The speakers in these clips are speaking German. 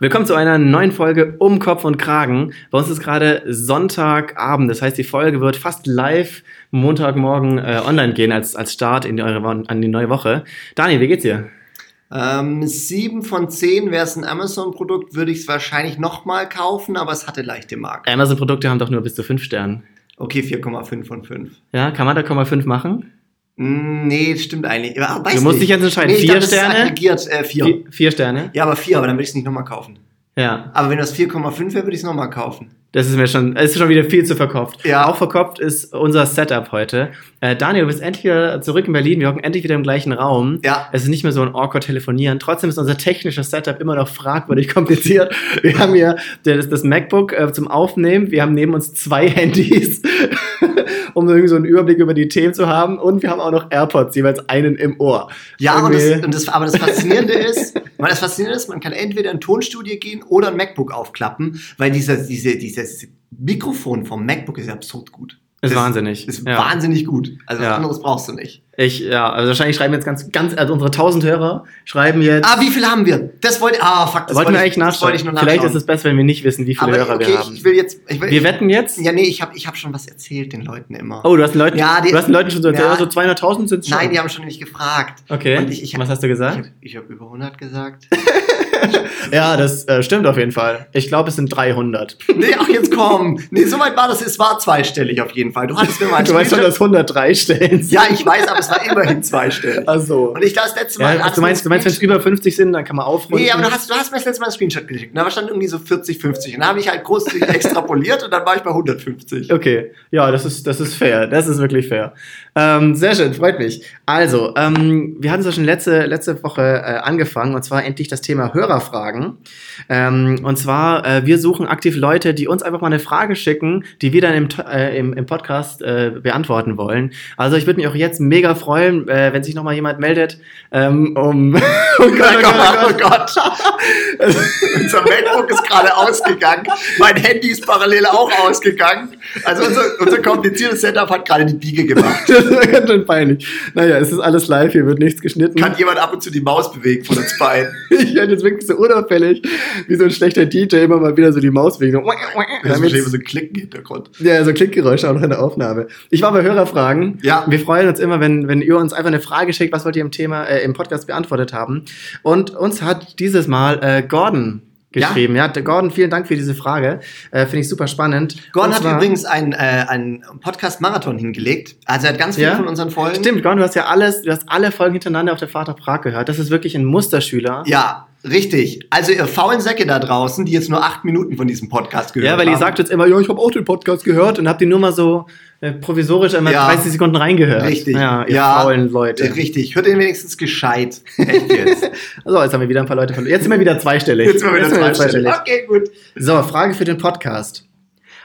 Willkommen zu einer neuen Folge Um Kopf und Kragen. Bei uns ist gerade Sonntagabend, das heißt, die Folge wird fast live Montagmorgen äh, online gehen als, als Start in die, eure, an die neue Woche. Daniel, wie geht's dir? Ähm, sieben von zehn wäre es ein Amazon-Produkt, würde ich es wahrscheinlich nochmal kaufen, aber es hatte leichte Marken. Amazon-Produkte haben doch nur bis zu fünf Sternen. Okay, 4,5 von 5. Ja, kann man da 0,5 machen? Mm, Nee, stimmt eigentlich. Ja, weiß Du musst nicht. dich jetzt entscheiden. Nee, Vier ist Sterne? Aggregiert, äh, vier. Vier, vier Sterne? Ja, aber vier, aber dann würde ich es nicht nochmal kaufen. Ja. Aber wenn das 4,5 wäre, würde ich es nochmal kaufen. Das ist mir schon, es ist schon wieder viel zu verkopft. Ja. Auch verkopft ist unser Setup heute. Äh, Daniel, du bist endlich wieder zurück in Berlin. Wir hocken endlich wieder im gleichen Raum. Ja. Es ist nicht mehr so ein awkward Telefonieren. Trotzdem ist unser technisches Setup immer noch fragwürdig kompliziert. Wir haben hier das, das MacBook äh, zum Aufnehmen. Wir haben neben uns zwei Handys, um irgendwie so einen Überblick über die Themen zu haben. Und wir haben auch noch AirPods, jeweils einen im Ohr. Ja, und das, und das, aber das Faszinierende ist, man, das Faszinierende ist, man kann entweder in Tonstudio gehen oder ein MacBook aufklappen, weil dieser, diese, dieses Mikrofon vom MacBook ist ja absurd gut. Ist wahnsinnig. Ist Ja. wahnsinnig gut. Also Ja. was anderes brauchst du nicht. Ich, ja, also wahrscheinlich schreiben jetzt ganz, ganz, also unsere 1000 Hörer schreiben jetzt. Ah, wie viel haben wir? Das wollte, ah, fuck, das wollten wollte eigentlich ich, das nachschauen. wollte ich nur Vielleicht nachschauen. ist es besser, wenn wir nicht wissen, wie viele aber Hörer okay, wir haben. ich will jetzt, ich will, wir wetten jetzt? Ja, nee, ich habe ich hab schon was erzählt den Leuten immer. Oh, du hast den Leuten, Ja, die- du hast den Leuten schon so erzählt, Ja. also 200.000 sind es schon. Nein, die haben schon nicht gefragt. Okay, Und ich, ich, was hast du gesagt? Ich habe ich hab über 100 gesagt. Ja, das äh, stimmt auf jeden Fall. Ich glaube, es sind 300. nee, ach jetzt komm. Nee, so weit war das. Es war zweistellig auf jeden Fall. Du hattest mir mal Du weißt schon, dass 103 stellen. Ja, ich weiß, aber es war immerhin zweistellig. Ach so. Und ich das letzte Mal. Ja, hast du meinst, du meinst, wenn es über 50 sind, dann kann man aufrunden. Nee, aber du hast, du hast mir das letzte Mal ein Screenshot geschickt. Da stand irgendwie so 40, 50. Und da habe ich halt großzügig extrapoliert und dann war ich bei 150. Okay, ja, das ist, das ist fair. Das ist wirklich fair. Ähm, sehr schön, freut mich. Also, ähm, wir hatten es schon letzte, letzte Woche äh, angefangen und zwar endlich das Thema Hörerfragen. Ähm, und zwar, äh, wir suchen aktiv Leute, die uns einfach mal eine Frage schicken, die wir dann im, äh, im, im Podcast äh, beantworten wollen. Also, ich würde mich auch jetzt mega freuen, äh, wenn sich nochmal jemand meldet, ähm, um. oh Gott, oh Gott, oh Gott. Unser MacBook ist gerade ausgegangen. Mein Handy ist parallel auch ausgegangen. Also unser, unser kompliziertes Setup hat gerade die Biege gemacht. Das ist ganz schön peinlich. Naja, es ist alles live, hier wird nichts geschnitten. Kann jemand ab und zu die Maus bewegen von uns beiden? Ich werde jetzt wirklich so unauffällig, wie so ein schlechter DJ immer mal wieder so die Maus wegen. So, damit, so ein Klicken im Hintergrund. ja, so Klickgeräusche auch noch in der Aufnahme. Ich war bei Hörerfragen. Ja. Wir freuen uns immer, wenn, wenn ihr uns einfach eine Frage schickt, was wollt ihr im Thema, äh, im Podcast beantwortet haben. Und uns hat dieses Mal äh, Gordon geschrieben. Ja, der Gordon, vielen Dank für diese Frage. Äh, Finde ich super spannend. Gordon Und hat zwar- übrigens einen, äh, einen Podcast-Marathon hingelegt. Also er hat ganz viele Ja? von unseren Folgen. Stimmt, Gordon, du hast ja alles, du hast alle Folgen hintereinander auf der Fahrt nach Prag gehört. Das ist wirklich ein Musterschüler. Ja, richtig. Also ihr faulen Säcke da draußen, die jetzt nur acht Minuten von diesem Podcast gehört Ja, weil haben. ihr sagt jetzt immer, ja, ich habe auch den Podcast gehört und habt ihn nur mal so äh, provisorisch einmal Ja. 30 Sekunden reingehört. Richtig. Ja, ihr Ja. faulen Leute. Richtig. Hört den wenigstens gescheit. Echt jetzt. Also, jetzt haben wir wieder ein paar Leute verloren. Jetzt sind wir wieder zweistellig. Jetzt mal wieder zweistellig. Okay, gut. So, Frage für den Podcast.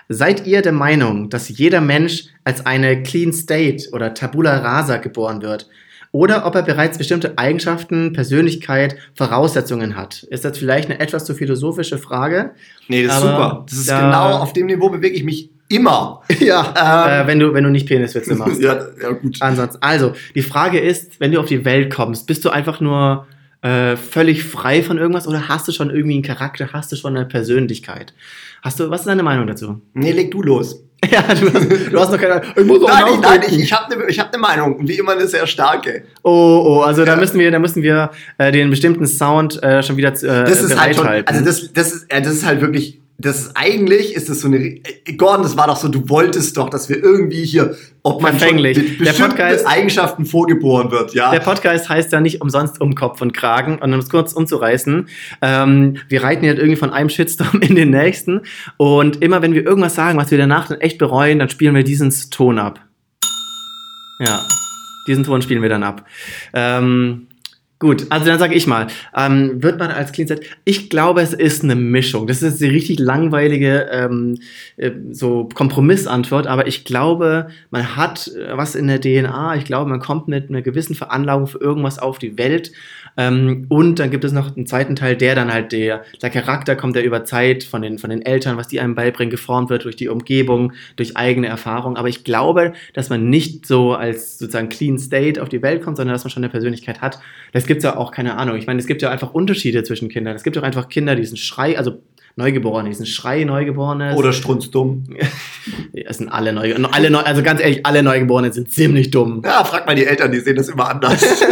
Seid ihr der Meinung, dass jeder Mensch als eine Clean State oder Tabula Rasa geboren wird? Oder ob er bereits bestimmte Eigenschaften, Persönlichkeit, Voraussetzungen hat? Ist das vielleicht eine etwas zu philosophische Frage? Nee, das ist super. Das ist da- genau auf dem Niveau bewege ich mich immer. Ja. Ähm. äh, wenn, du, wenn du nicht Peniswitze machst. ja, ja, gut. Ansonsten, also, die Frage ist, wenn du auf die Welt kommst, bist du einfach nur äh, völlig frei von irgendwas oder hast du schon irgendwie einen Charakter, hast du schon eine Persönlichkeit? Hast du, was ist deine Meinung dazu? Nee, leg du los. ja, du hast, du hast noch keine Ahnung. Ich muss auch Nein, nein, ich, ich habe eine hab ne Meinung. Und wie immer eine sehr starke. Oh, oh, also da Ja. müssen wir, da müssen wir äh, den bestimmten Sound äh, schon wieder äh, Das ist halt schon, also das, das, ist, äh, das ist halt wirklich, das ist eigentlich, ist das so eine, äh, Gordon, das war doch so, du wolltest doch, dass wir irgendwie hier, ob man schon mit bestimmten Podcast- Eigenschaften vorgeboren wird, ja. Der Podcast heißt ja nicht umsonst um Kopf und Kragen. Und um es kurz umzureißen, ähm, wir reiten jetzt irgendwie von einem Shitstorm in den nächsten. Und immer wenn wir irgendwas sagen, was wir danach dann echt bereuen, dann spielen wir diesen Ton ab. Ja, diesen Ton spielen wir dann ab. Ähm, gut, also dann sage ich mal, ähm, wird man als Clean Set, ich glaube, es ist eine Mischung. Das ist die richtig langweilige ähm, äh, so Kompromissantwort, aber ich glaube, man hat äh, was in der DNA. Ich glaube, man kommt mit einer gewissen Veranlagung für irgendwas auf die Welt. Ähm, und dann gibt es noch einen zweiten Teil, der dann halt der, der Charakter kommt, der über Zeit von den, von den Eltern, was die einem beibringen, geformt wird durch die Umgebung, durch eigene Erfahrung. Aber ich glaube, dass man nicht so als sozusagen Clean State auf die Welt kommt, sondern dass man schon eine Persönlichkeit hat. Es gibt gibt ja auch, keine Ahnung, ich meine, es gibt ja einfach Unterschiede zwischen Kindern. Es gibt auch einfach Kinder, die sind Schrei, also Neugeborene, die sind Schrei Neugeborene. Oder strunzdumm. Es sind alle Neugeborene. Alle Neu also ganz ehrlich, alle Neugeborenen sind ziemlich dumm. Ja, frag mal die Eltern, die sehen das immer anders.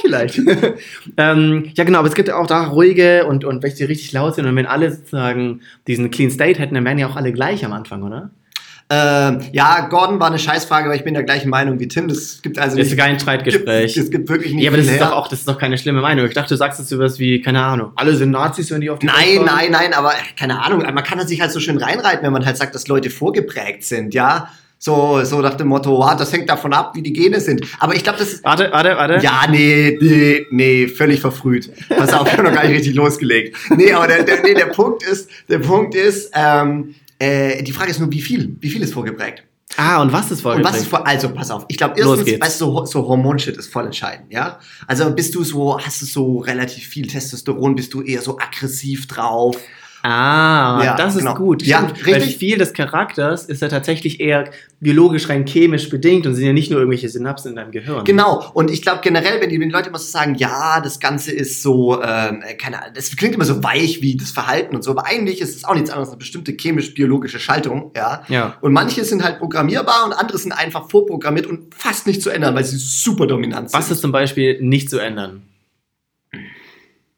Vielleicht. ähm, ja, genau, aber es gibt ja auch da ruhige und, und welche die richtig laut sind. Und wenn alle sozusagen diesen Clean State hätten, dann wären ja auch alle gleich am Anfang, oder? ähm, ja, Gordon war eine Scheißfrage, aber ich bin der gleichen Meinung wie Tim. Das gibt also Das ist nicht, kein Streitgespräch. Gibt, es gibt wirklich nicht ja, aber das ist her. doch auch, das ist doch keine schlimme Meinung. Ich dachte, du sagst jetzt sowas wie, keine Ahnung, alle sind Nazis, wenn die auf die Nein, nein, nein, aber äh, keine Ahnung, man kann da sich halt so schön reinreiten, wenn man halt sagt, dass Leute vorgeprägt sind, ja. So, so nach dem Motto, ah, das hängt davon ab, wie die Gene sind. Aber ich glaube, das ist. Warte, warte, warte. Ja, nee, nee, nee, völlig verfrüht. Pass auf, ich habe noch gar nicht richtig losgelegt. Nee, aber der, der, nee, der Punkt ist, der Punkt ist, ähm, äh, die Frage ist nur, wie viel? Wie viel ist vorgeprägt? Ah, und was ist Und vorgeprägt? was ist vor, also pass auf, ich glaube erstens, weißt du, so, so Hormonshit ist voll entscheidend, ja? Also bist du so, hast du so relativ viel Testosteron, bist du eher so aggressiv drauf? Ah, Ja, das ist genau. gut. Ja, Stimmt, Weil richtig. viel des Charakters ist ja tatsächlich eher biologisch rein chemisch bedingt und sind ja nicht nur irgendwelche Synapsen in deinem Gehirn. Genau, und ich glaube generell, wenn die, wenn die Leute immer so sagen, ja, das Ganze ist so, ähm, keine Ahnung, das klingt immer so weich wie das Verhalten und so, aber eigentlich ist es auch nichts anderes als eine bestimmte chemisch-biologische Schaltung, ja. Ja. Und manche sind halt programmierbar und andere sind einfach vorprogrammiert und fast nicht zu ändern, weil sie super dominant sind. Was ist zum Beispiel nicht zu ändern?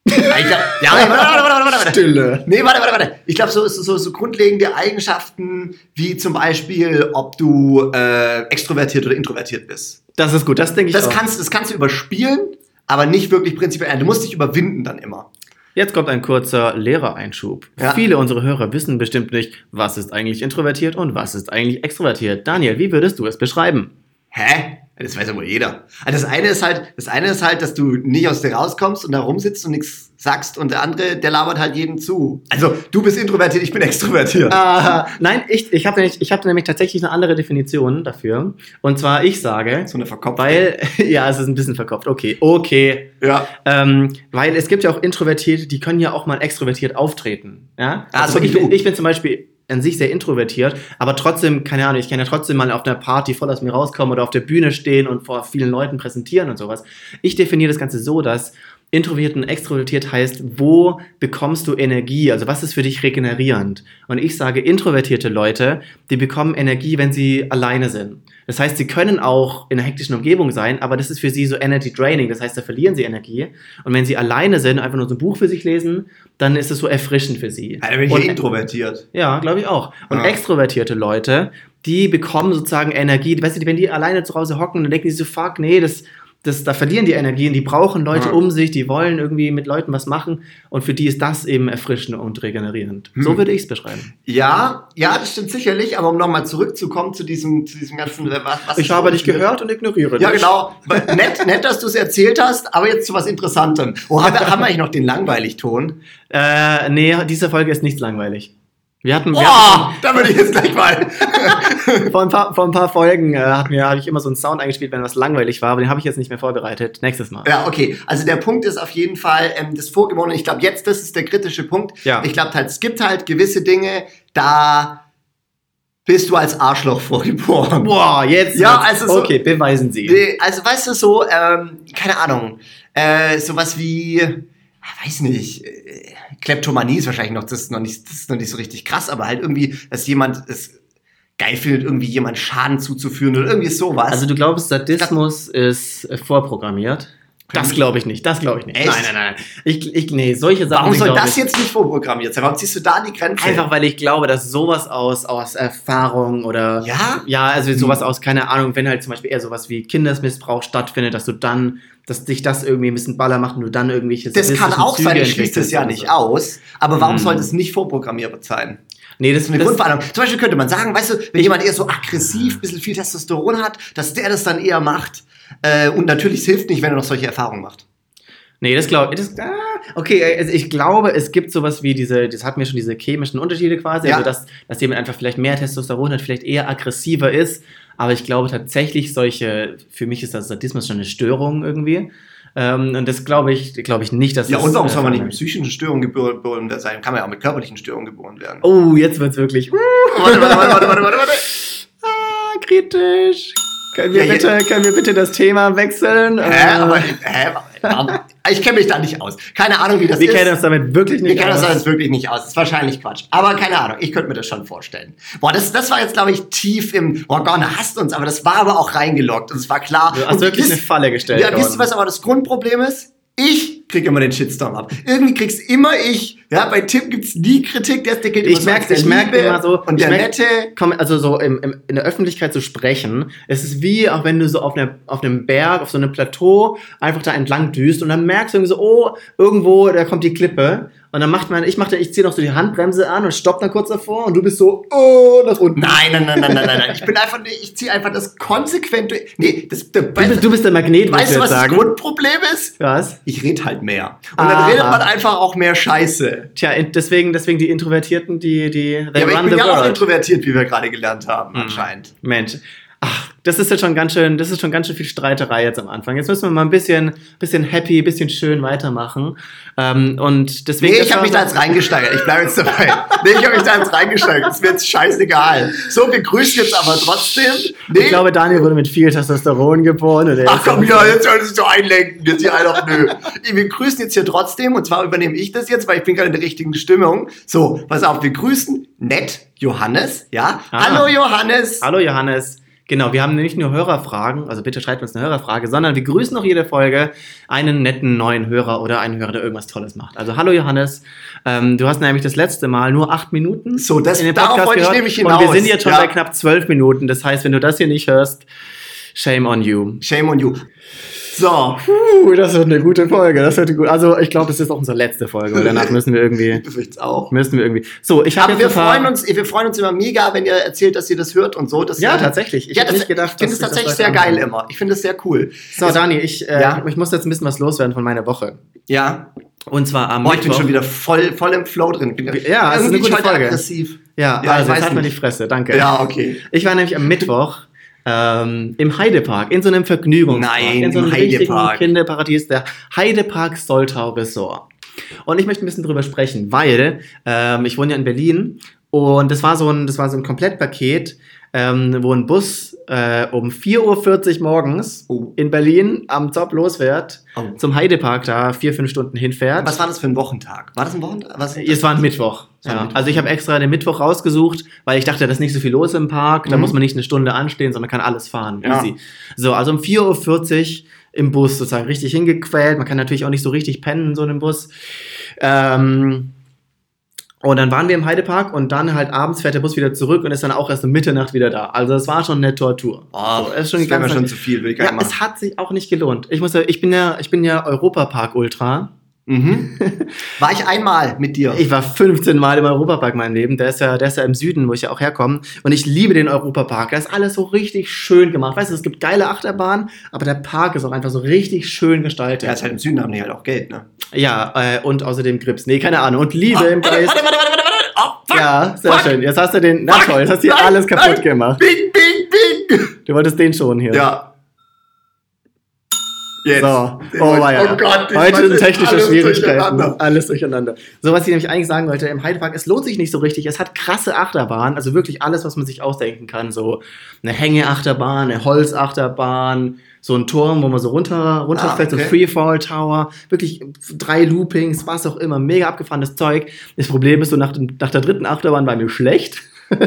Ja, ich glaub, ja, warte, warte, warte, warte, warte. Stille. Nee, warte, warte, warte. Ich glaube, so, so, so, so grundlegende Eigenschaften, wie zum Beispiel, ob du äh, extrovertiert oder introvertiert bist. Das ist gut, das denke ich Das auch. kannst, das kannst du überspielen, aber nicht wirklich prinzipiell. Du musst dich überwinden dann immer. Jetzt kommt ein kurzer Lehrereinschub. Ja. Viele unserer Hörer wissen bestimmt nicht, was ist eigentlich introvertiert und was ist eigentlich extrovertiert. Daniel, wie würdest du es beschreiben? Hä? Das weiß ja wohl jeder. Also das eine ist halt, das eine ist halt, dass du nicht aus dir rauskommst und da rumsitzt und nichts sagst und der andere, der labert halt jedem zu. Also du bist introvertiert, ich bin extrovertiert. Ah, nein, ich, ich habe nämlich, ich hab nämlich tatsächlich eine andere Definition dafür. Und zwar, ich sage, So eine verkopfte. weil, ja, es ist ein bisschen verkopft. Okay, okay. ja. Ähm, weil es gibt ja auch Introvertierte, die können ja auch mal extrovertiert auftreten. Ja? Ah, Also so wie ich, bin, ich bin zum Beispiel an sich sehr introvertiert, aber trotzdem, keine Ahnung, ich kann ja trotzdem mal auf einer Party voll aus mir rauskommen oder auf der Bühne stehen und vor vielen Leuten präsentieren und sowas. Ich definiere das Ganze so, dass introvertiert und extrovertiert heißt, wo bekommst du Energie? Also was ist für dich regenerierend? Und ich sage, introvertierte Leute, die bekommen Energie, wenn sie alleine sind. Das heißt, sie können auch in einer hektischen Umgebung sein, aber das ist für sie so Energy Draining. Das heißt, da verlieren sie Energie. Und wenn sie alleine sind, einfach nur so ein Buch für sich lesen, dann ist es so erfrischend für sie. Also bin ich Und- introvertiert. ja, glaube ich auch. Und Ja. extrovertierte Leute, die bekommen sozusagen Energie. Weißt du, wenn die alleine zu Hause hocken, dann denken die so, fuck, nee, das, das, da verlieren die Energien, die brauchen Leute Ja. um sich, die wollen irgendwie mit Leuten was machen. Und für die ist das eben erfrischend und regenerierend. Hm. So würde ich es beschreiben. Ja, ja, das stimmt sicherlich, aber um nochmal zurückzukommen zu diesem, zu diesem ganzen, äh, was, was Ich habe dich gehört und ignoriere Ja, dich. genau. nett, nett, dass du es erzählt hast, aber jetzt zu was Interessantem. Oh, haben wir, haben wir eigentlich noch den Langweilig-Ton? Äh, nee, diese Folge ist nicht langweilig. Wir hatten, wir Oh, da würde ich jetzt gleich mal. hatten vor, ein paar, vor ein paar Folgen äh, hatten wir, habe ich immer so einen Sound eingespielt, wenn was langweilig war, aber den habe ich jetzt nicht mehr vorbereitet. Nächstes Mal. Ja, okay. Also der Punkt ist auf jeden Fall ähm, das Vorgeborene. Ich glaube, jetzt, das ist der kritische Punkt. Ja. Ich glaube halt, es gibt halt gewisse Dinge, da bist du als Arschloch vorgeboren. Boah, jetzt. Ja, also so- okay, beweisen Sie. Also weißt du so, ähm, keine Ahnung, äh, sowas wie, ah, weiß nicht, äh, Kleptomanie ist wahrscheinlich noch, das ist noch nicht, das ist noch nicht so richtig krass, aber halt irgendwie, dass jemand es geil findet, irgendwie jemand Schaden zuzuführen oder irgendwie sowas. Also du glaubst, Sadismus ist äh, vorprogrammiert? Das glaube ich nicht. Das glaube ich nicht. Echt? Nein, nein, nein. Ich, ich, nee, solche Sachen. Warum soll das ich, jetzt nicht vorprogrammiert sein? Warum ziehst du da die Grenze? Einfach weil ich glaube, dass sowas aus, aus Erfahrung oder. Ja? Ja, also sowas aus, keine Ahnung, wenn halt zum Beispiel eher sowas wie Kindesmissbrauch stattfindet, dass du dann, dass dich das irgendwie ein bisschen baller macht und du dann irgendwelche Das kann auch sein, Züge ich schließe es ja nicht aus. Aber warum Hm. sollte es nicht vorprogrammierbar sein? Nee, das ist eine das, Grundveranlagung. Zum Beispiel könnte man sagen, weißt du, wenn jemand eher so aggressiv, ein bisschen viel Testosteron hat, dass der das dann eher macht. Äh, und natürlich es hilft nicht, wenn er noch solche Erfahrungen macht. Nee, das glaube ich. Ah, okay, also ich glaube, es gibt sowas wie diese, das hatten wir schon, diese chemischen Unterschiede quasi. Ja. Also, dass, dass jemand einfach vielleicht mehr Testosteron hat, vielleicht eher aggressiver ist. Aber ich glaube tatsächlich, solche, für mich ist das Sadismus schon eine Störung irgendwie. Ähm, und das glaube ich, glaube ich nicht, dass Ja, und warum äh, soll man nicht mit psychischen Störungen geboren sein? Kann man ja auch mit körperlichen Störungen geboren werden. Oh, jetzt wird's wirklich. Warte, warte, warte, warte, warte, warte, warte. Ah, kritisch. Können wir, Ja, bitte, können wir bitte das Thema wechseln? Hä? Äh, Aber, hä? Ich kenne mich da nicht aus. Keine Ahnung, wie das Wir ist. kennen uns damit wirklich Wir nicht kennen uns aus. das wirklich nicht aus. Das ist wahrscheinlich Quatsch. Aber keine Ahnung, ich könnte mir das schon vorstellen. Boah, das, das war jetzt, glaube ich, tief im. Boah, Gorne hasst uns, aber das war aber auch reingeloggt und es war klar. Du hast wirklich wisst- eine Falle gestellt. Ja, wisst ihr, was aber das Grundproblem ist? Ich kriege immer den Shitstorm ab. Irgendwie krieg's immer ich. Ja, bei Tim gibt's nie Kritik, der gilt Ich merke ich merk Liebe immer so, Und der merk, nette. komm, also so im, im, in der Öffentlichkeit zu sprechen, es ist wie, auch wenn du so auf, einer, auf einem Berg, auf so einem Plateau einfach da entlang düst und dann merkst du irgendwie so, oh, irgendwo, da kommt die Klippe und dann macht man, ich machte, ich ziehe noch so die Handbremse an und stopp dann kurz davor und du bist so, oh, nach unten. Nein, nein, nein, nein, nein, nein, nein. Ich bin einfach, ich ziehe einfach das konsequent durch. Nee, das, der, Du bist, du bist der Magnet, weißt du, was jetzt das sagen. Grundproblem ist? Was? Ich rede halt mehr. Und dann Aha. redet man einfach auch mehr Scheiße. Tja, deswegen, deswegen die Introvertierten, die, die, Ja, aber ich bin ja auch world. introvertiert, wie wir gerade gelernt haben, Hm. anscheinend. Mensch. Ach, das ist jetzt schon ganz schön, das ist schon ganz schön viel Streiterei jetzt am Anfang. Jetzt müssen wir mal ein bisschen, bisschen happy, bisschen schön weitermachen. Ähm, und deswegen. Nee, ich habe mich da jetzt reingesteigert. Ich bleibe jetzt dabei. Nee, ich habe mich da jetzt reingesteigert. Das ist mir jetzt scheißegal. So, wir grüßen jetzt aber trotzdem. Nee. Ich glaube, Daniel wurde mit viel Testosteron geboren. Ach komm, ja, jetzt soll es so einlenken. Jetzt hier einfach, nö. Wir grüßen jetzt hier trotzdem, und zwar übernehme ich das jetzt, weil ich bin gerade in der richtigen Stimmung. So, pass auf, wir grüßen nett Johannes, ja? Ah. Hallo Johannes. Hallo Johannes. Genau, wir haben nicht nur Hörerfragen, also bitte schreibt uns eine Hörerfrage, sondern wir grüßen auch jede Folge einen netten neuen Hörer oder einen Hörer, der irgendwas Tolles macht. Also hallo Johannes, ähm, du hast nämlich das letzte Mal nur acht Minuten So, das- in den darauf Podcast wollte ich gehört nämlich und wir hinaus, sind jetzt schon ja. bei knapp zwölf Minuten. Das heißt, wenn du das hier nicht hörst, shame on you. Shame on you. So, Puh, das wird eine gute Folge. Das wird gut. Also ich glaube, das ist auch unsere letzte Folge, danach müssen wir irgendwie, auch. müssen wir irgendwie. So, ich habe Aber wir freuen, uns, wir freuen uns immer mega, wenn ihr erzählt, dass ihr das hört und so. Das Ja, tatsächlich. Ich ja, hätte das, nicht gedacht, ich finde es tatsächlich sehr geil anhören. immer. Ich finde es sehr cool. So, Dani, ich, äh, Ja. ich muss jetzt ein bisschen was loswerden von meiner Woche. Ja. Und zwar am Boah, ich bin schon wieder voll, voll im Flow drin. Bin Ja, es ist eine gute Folge. aggressiv. Ja, Ja, ich also jetzt hat man die nicht. Fresse, danke. Ja, okay. Ich war nämlich am Mittwoch ähm, im Heidepark, in so einem Vergnügungspark, Nein, in so einem richtigen Heidepark. Kinderparadies, der Heidepark Soltau Resort. Und ich möchte ein bisschen drüber sprechen, weil ähm, ich wohne ja in Berlin und das war so ein, das war so ein Komplettpaket, ähm, wo ein Bus äh, um 4.40 Uhr morgens Oh. in Berlin am Top losfährt, Oh. zum Heidepark da vier, fünf Stunden hinfährt. Was war das für ein Wochentag? War das ein Wochentag? Was? Es war ein Mittwoch. War Ja. Also ich habe extra den Mittwoch rausgesucht, weil ich dachte, da ist nicht so viel los im Park. Da Mhm. muss man nicht eine Stunde anstehen, sondern kann alles fahren. Ja. Easy. So, also um 4.40 Uhr im Bus sozusagen richtig hingequält. Man kann natürlich auch nicht so richtig pennen in so einem Bus. Ähm, und dann waren wir im Heidepark und dann halt abends fährt der Bus wieder zurück und ist dann auch erst um Mitternacht wieder da. Also es war schon eine Tortur. Oh, So, es ist schon das ganze schon zu viel, würde ich gar Ja, machen. es hat sich auch nicht gelohnt. Ich muss ja, ich bin ja, ich bin ja Europapark-Ultra. Mhm. War ich einmal mit dir? Ich war 15 Mal im Europapark mein Leben. Der ist ja, der ist ja im Süden, wo ich ja auch herkomme. Und ich liebe den Europapark. Da ist alles so richtig schön gemacht. Weißt du, es gibt geile Achterbahnen, aber der Park ist auch einfach so richtig schön gestaltet. ja, ist halt im Süden haben die halt auch Geld, ne? Ja, äh, und außerdem Grips. Nee, keine Ahnung. Und Liebe Ah, im warte, Geist. warte, warte, warte, warte. Oh, fuck. Ja, sehr Fuck. schön. Jetzt hast du den. Na Fuck. toll, jetzt hast du hier Nein, alles kaputt nein. gemacht. Bing, bing, bing. Du wolltest den schon hier. Ja. Jetzt. So, oh, weia. oh Gott, Heute sind technische alles Schwierigkeiten. durcheinander. Alles durcheinander. So, was ich nämlich eigentlich sagen wollte, im Heidepark, es lohnt sich nicht so richtig. Es hat krasse Achterbahnen, also wirklich alles, was man sich ausdenken kann. So eine Hängeachterbahn, eine Holzachterbahn, so ein Turm, wo man so runter, runterfällt, Ah, okay. so Freefall Tower, wirklich drei Loopings, was auch immer, mega abgefahrenes Zeug. Das Problem ist, so nach, dem- nach der dritten Achterbahn war mir schlecht.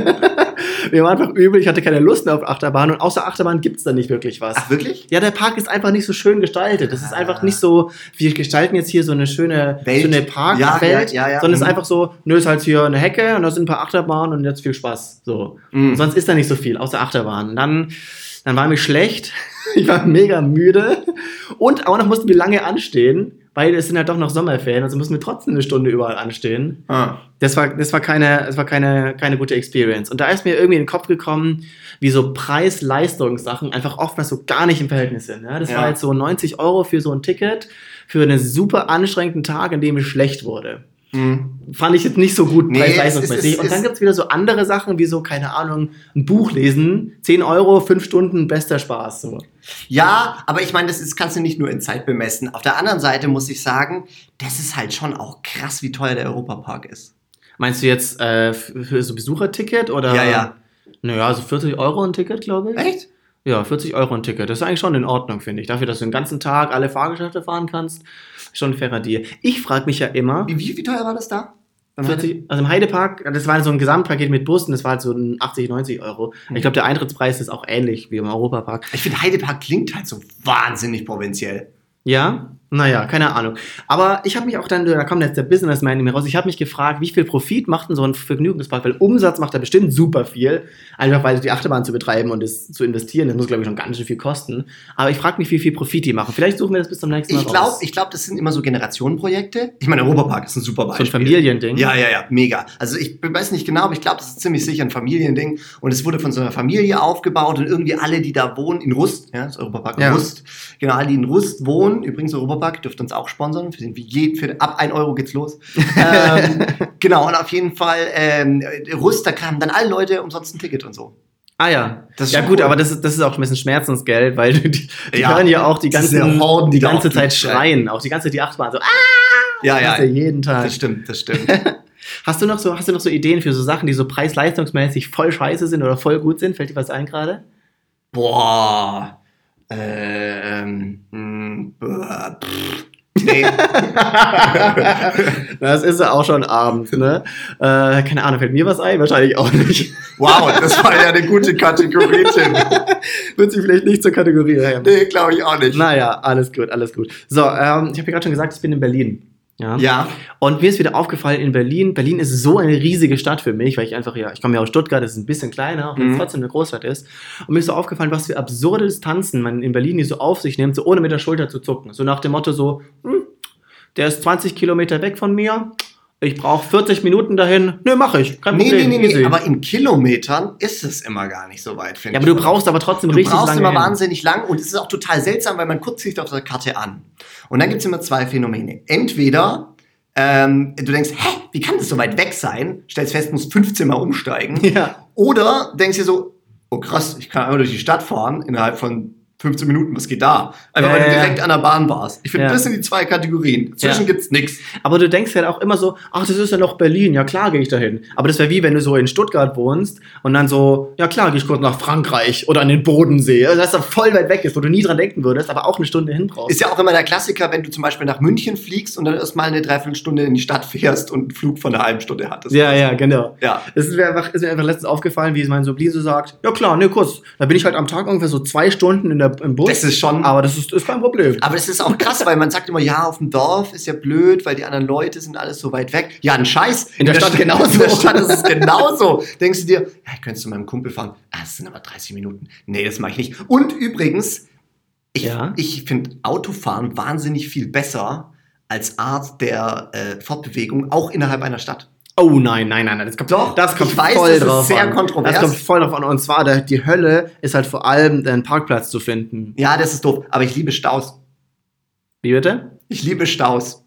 mir war einfach übel, ich hatte keine Lust mehr auf Achterbahn und außer Achterbahn gibt's da nicht wirklich was. Ach, wirklich? Ja, der Park ist einfach nicht so schön gestaltet. Das ist einfach nicht so, wir gestalten jetzt hier so eine schöne, Welt. schöne Parkwelt, ja, ja, ja. sondern es ist Mhm. einfach so, nö, ist halt hier eine Hecke und da sind ein paar Achterbahnen und jetzt viel Spaß. So. Mhm. Sonst ist da nicht so viel, außer Achterbahnen. Dann, dann war mir schlecht. Ich war mega müde. Und auch noch mussten wir lange anstehen, weil es sind halt doch noch Sommerferien, also mussten wir trotzdem eine Stunde überall anstehen. Ah. Das war, das war keine, das war keine, keine gute Experience. Und da ist mir irgendwie in den Kopf gekommen, wie so Preis-Leistungssachen einfach oftmals so gar nicht im Verhältnis sind. Ja? Das Ja. war jetzt so 90 Euro für so ein Ticket für einen super anstrengenden Tag, an dem es schlecht wurde. Mhm. Fand ich jetzt nicht so gut Nee, preis-leistungsmäßig. Und dann gibt es wieder so andere Sachen, wie so, keine Ahnung, ein Buch lesen, 10 Euro, 5 Stunden, bester Spaß. So. Ja, aber ich meine, das ist, kannst du nicht nur in Zeit bemessen. Auf der anderen Seite muss ich sagen, das ist halt schon auch krass, wie teuer der Europapark ist. Meinst du jetzt äh, für für so Besucherticket oder? Ja, ja. Naja, so 40 Euro ein Ticket, glaube ich. Echt? Ja, 40 Euro ein Ticket. Das ist eigentlich schon in Ordnung, finde ich. Dafür, dass du den ganzen Tag alle Fahrgeschäfte fahren kannst, schon ein fairer Deal. Ich frage mich ja immer, Wie, wie, wie teuer war das da? 40, also im Heidepark, das war so ein Gesamtpaket mit Bussen, das war halt so ein 80, 90 Euro. Ich glaube, der Eintrittspreis ist auch ähnlich wie im Europapark. Ich finde, Heidepark klingt halt so wahnsinnig provinziell. Ja, naja, keine Ahnung. Aber ich habe mich auch dann, da kommt jetzt der Businessman in mir raus, ich habe mich gefragt, wie viel Profit macht denn so ein Vergnügungspark? Weil Umsatz macht er bestimmt super viel, einfach weil die Achterbahn zu betreiben und es zu investieren, das muss, glaube ich, schon ganz schön viel kosten. Aber ich frage mich, wie viel Profit die machen. Vielleicht suchen wir das bis zum nächsten Mal Ich glaube, raus. ich glaub, das sind immer so Generationenprojekte. Ich meine, Europapark ist ein super so ein Beispiel. Familiending. Ja, ja, ja, mega. Also ich weiß nicht genau, aber ich glaube, das ist ziemlich sicher ein Familiending. Und es wurde von so einer Familie aufgebaut und irgendwie alle, die da wohnen, in Rust, ja, das Europapark in Ja. Rust, genau, alle, die in Rust wohnen, übrigens Europapark, dürft uns auch sponsern, für, den, wie je, für ab 1 Euro geht's los. ähm, genau, und auf jeden Fall, ähm, Rust, da kamen dann alle Leute umsonst ein Ticket und so. Ah ja. Ja gut, cool. aber das ist, das ist auch ein bisschen Schmerzensgeld, weil die, die Ja. hören ja auch die ganzen, Horden, die die ganze Zeit schreien, auch die ganze Zeit die Achterbahn so, ah, Ja, ja, ja jeden Tag. das stimmt, das stimmt. Hast du noch so, hast du noch so Ideen für so Sachen, die so preis-leistungsmäßig voll scheiße sind oder voll gut sind? Fällt dir was ein gerade? Boah. Ähm, mh, boah, pff. nee. Das ist ja auch schon abends, ne? Äh, keine Ahnung, fällt mir was ein? Wahrscheinlich auch nicht. Wow, das war ja eine gute Kategorie, Tim. Wird sich vielleicht nicht zur Kategorie her. Nee, glaube ich auch nicht. Naja, alles gut, alles gut. So, ähm, ich habe ja gerade schon gesagt, ich bin in Berlin. Ja. Ja, Und mir ist wieder aufgefallen in Berlin, Berlin ist so eine riesige Stadt für mich, weil ich einfach ja, ich komme ja aus Stuttgart, das ist ein bisschen kleiner, auch wenn es Mhm. trotzdem eine Großstadt ist. Und mir ist so aufgefallen, was für absurde Distanzen man in Berlin die so auf sich nimmt, so ohne mit der Schulter zu zucken. So nach dem Motto so, hm, der ist 20 Kilometer weg von mir, ich brauche 40 Minuten dahin. Nö, mache ich, kein nee, nee, Problem. nee, nee, easy. aber in Kilometern ist es immer gar nicht so weit, finde ja, ich. aber du brauchst aber trotzdem Du richtig brauchst lange immer hin. wahnsinnig lang und es ist auch total seltsam, weil man guckt sich auf der Karte an. Und dann gibt es immer zwei Phänomene. Entweder ähm, du denkst, hä, wie kann das so weit weg sein? Stellst fest, musst 15 Mal umsteigen. Ja. Oder denkst dir so, oh krass, ich kann einmal durch die Stadt fahren innerhalb von 15 Minuten, was geht da? Einfach weil du direkt an der Bahn warst. Ich finde, Ja. das sind die zwei Kategorien. Zwischen Ja. gibt's nix. Aber du denkst halt auch immer so, ach, das ist ja noch Berlin, ja klar gehe ich dahin. Aber das wäre wie wenn du so in Stuttgart wohnst und dann so, ja klar, gehe ich kurz nach Frankreich oder an den Bodensee. Also das da voll weit weg ist, wo du nie dran denken würdest, aber auch eine Stunde hin brauchst. Ist ja auch immer der Klassiker, wenn du zum Beispiel nach München fliegst und dann erstmal eine Dreiviertelstunde in die Stadt fährst und einen Flug von einer halben Stunde hattest. ja, ja, genau. Ja. Es ist mir einfach, ist mir einfach letztens aufgefallen, wie mein Soblin so sagt, ja klar, ne, kurz. Da bin ich halt am Tag ungefähr so zwei Stunden in der, im Bus. Das ist schon. aber das ist, ist kein Problem. Aber das ist auch krass, weil man sagt immer, ja, auf dem Dorf ist ja blöd, weil die anderen Leute sind alles so weit weg. Ja, ein Scheiß. In der Stadt genauso. In der Stadt ist es genauso. Denkst du dir, ja, ich könnte zu meinem Kumpel fahren. Ah, das sind aber 30 Minuten. Nee, das mache ich nicht. Und übrigens, ich, Ja? ich finde Autofahren wahnsinnig viel besser als Art der äh, Fortbewegung, auch innerhalb einer Stadt. Oh nein, nein, nein, nein. Das kommt, Doch, das kommt ich weiß, voll das ist drauf sehr an. kontrovers. Das kommt voll drauf an. Und zwar, der, die Hölle ist halt vor allem, einen Parkplatz zu finden. Ja, das ist doof. Aber ich liebe Staus. Wie bitte? Ich liebe Staus.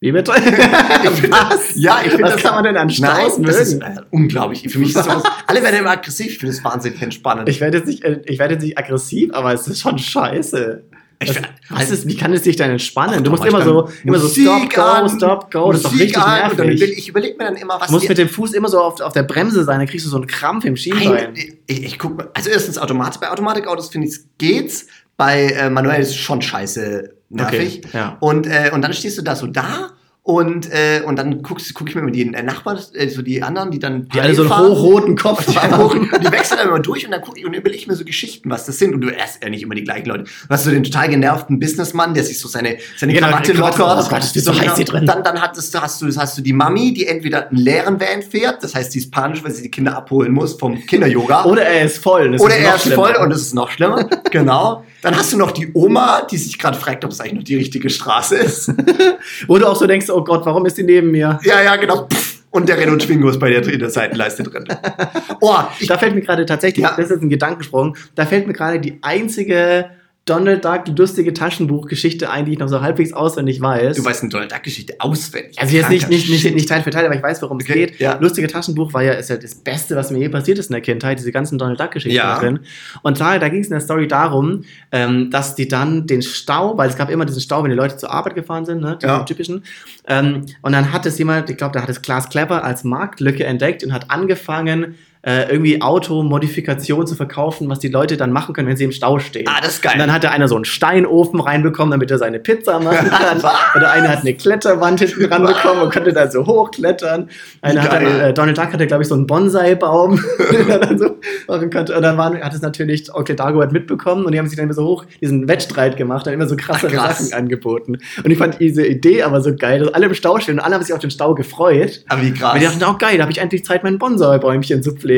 Wie bitte? Was? Ja, ich finde das- kann man denn an Staus Nein, das ist mögen? äh, unglaublich. Für mich ist sowas. alle werden immer aggressiv. Ich finde das wahnsinnig entspannend. Ich werde jetzt nicht, äh, ich werde jetzt nicht aggressiv, aber es ist schon scheiße. Ich find- was ist, wie kann es dich denn entspannen? Ach, du musst immer ich so, immer so Musik stop, go, stop, go. Das ist doch Musik richtig an, und dann nervig. ich überlege mir dann immer, was Du musst mit dem Fuß immer so auf, auf der Bremse sein, dann kriegst du so einen Krampf im Schienbein. Nein, ich, ich guck. Also erstens Automatik. Bei Automatikautos finde ich geht's. Bei äh, manuell ist es schon scheiße nervig. Okay, ja. Und, äh, und dann stehst du da so da und, äh, und dann guckst, guck ich mir immer die äh, Nachbarn, äh, so die anderen, die dann Die alle so einen hochroten Kopf Die, haben. die wechseln dann immer durch und dann gucke ich und überlege ich mir so Geschichten, was das sind. Und du erst ja nicht immer die gleichen Leute. Du hast so den total genervten Businessmann, der sich so seine, seine Genau, Krawatte die lockert. oh Gott, ist die so heiß hier drin. Dann, dann hattest du, hast, du, hast du die Mami, die entweder einen leeren Van fährt, das heißt, sie ist panisch, weil sie die Kinder abholen muss vom Kinderyoga. Oder er ist voll. Oder ist er ist schlimmer. voll und das ist noch schlimmer. genau. Dann hast du noch die Oma, die sich gerade fragt, ob es eigentlich noch die richtige Straße ist. Wo du auch so denkst, oh Gott, warum ist die neben mir? ja, ja, genau. Und der Renault Twingo ist bei der, in der Seitenleiste drin. Oh, Da fällt mir gerade tatsächlich, Ja. das ist ein Gedankensprung, da fällt mir gerade die einzige Donald Duck lustige Taschenbuchgeschichte ein, die ich noch so halbwegs auswendig weiß. du weißt eine Donald Duck Geschichte auswendig. also jetzt nicht, nicht, nicht, nicht Teil für Teil, aber ich weiß, worum es Okay, geht. ja. Lustige Taschenbuch war ja, ist ja das Beste, was mir je passiert ist in der Kindheit, diese ganzen Donald Duck-Geschichten Ja. da drin. Und da, da ging es in der Story darum, ähm, dass die dann den Stau, weil es gab immer diesen Stau, wenn die Leute zur Arbeit gefahren sind, ne, Ja. typischen. Ähm, und dann hat es jemand, ich glaube, da hat es Klaas Klepper als Marktlücke entdeckt und hat angefangen, äh, irgendwie Automodifikation zu verkaufen, was die Leute dann machen können, wenn sie im Stau stehen. Ah, das ist geil. Und dann hatte einer so einen Steinofen reinbekommen, damit er seine Pizza machen kann. Oder einer hat eine Kletterwand hinten ranbekommen und konnte da so hochklettern. Einer geil. äh, Donald Duck hatte, glaube ich, so einen Bonsai-Baum, den er dann so machen konnte. Und dann waren, hat es natürlich Onkel Dagobert mitbekommen und die haben sich dann immer so hoch diesen Wettstreit gemacht, dann immer so krassere Ach, krass. Sachen angeboten. Und ich fand diese Idee aber so geil, dass alle im Stau stehen und alle haben sich auf den Stau gefreut. Aber wie krass. Und die dachten, auch geil, da habe ich endlich Zeit, mein Bonsai-Bäumchen zu pflegen.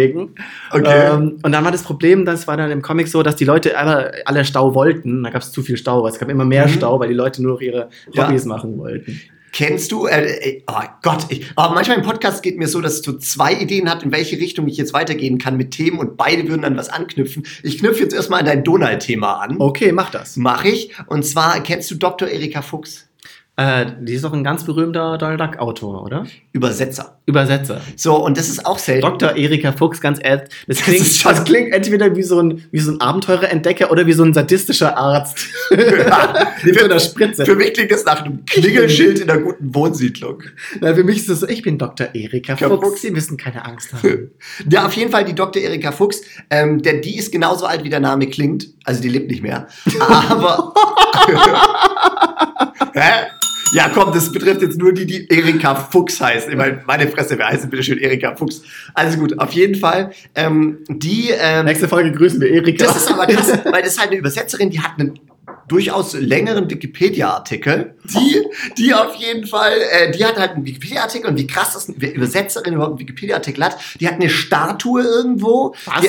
Okay. Ähm, und dann war das Problem, das war dann im Comic so, dass die Leute alle, alle Stau wollten. Da gab es zu viel Stau, weil es gab immer mehr Mhm. Stau, weil die Leute nur noch ihre Ja. Hobbys machen wollten. Kennst du, äh, äh, oh Gott, ich, aber manchmal im Podcast geht mir so, dass du zwei Ideen hat, in welche Richtung ich jetzt weitergehen kann mit Themen und beide würden dann was anknüpfen. Ich knüpfe jetzt erstmal an dein Donald-Thema an. Okay, mach das. Mach ich. Und zwar, kennst du Dr. Erika Fuchs? Äh, die ist doch ein ganz berühmter Donald Duck-Autor, oder? Übersetzer. Übersetzer. So, und das ist auch selten. Dr. Erika Fuchs, ganz ehrlich, das Das klingt, das klingt entweder wie so ein, wie so ein Abenteurer-Entdecker oder wie so ein sadistischer Arzt. Ja, so einer Spritze. Für mich klingt das nach einem Klingelschild in einer guten Wohnsiedlung. Na, für mich ist es so, ich bin Dr. Erika Fuchs, Fuchs. Sie müssen keine Angst haben. Ja, auf jeden Fall die Dr. Erika Fuchs. Ähm, der, die ist genauso alt, wie der Name klingt. Also die lebt nicht mehr. Aber. Hä? Ja, komm, das betrifft jetzt nur die, die Erika Fuchs heißt. Ich meine, meine Fresse, wer heißt denn bitte schön Erika Fuchs? Also gut, auf jeden Fall. Ähm, die. Ähm, Nächste Folge grüßen wir Erika. das ist aber krass, weil das ist halt eine Übersetzerin, die hat einen durchaus längeren Wikipedia-Artikel. Die, die auf jeden Fall, äh, die hat halt einen Wikipedia-Artikel und wie krass das eine Übersetzerin überhaupt einen Wikipedia-Artikel hat. Die hat eine Statue irgendwo. Was? Die,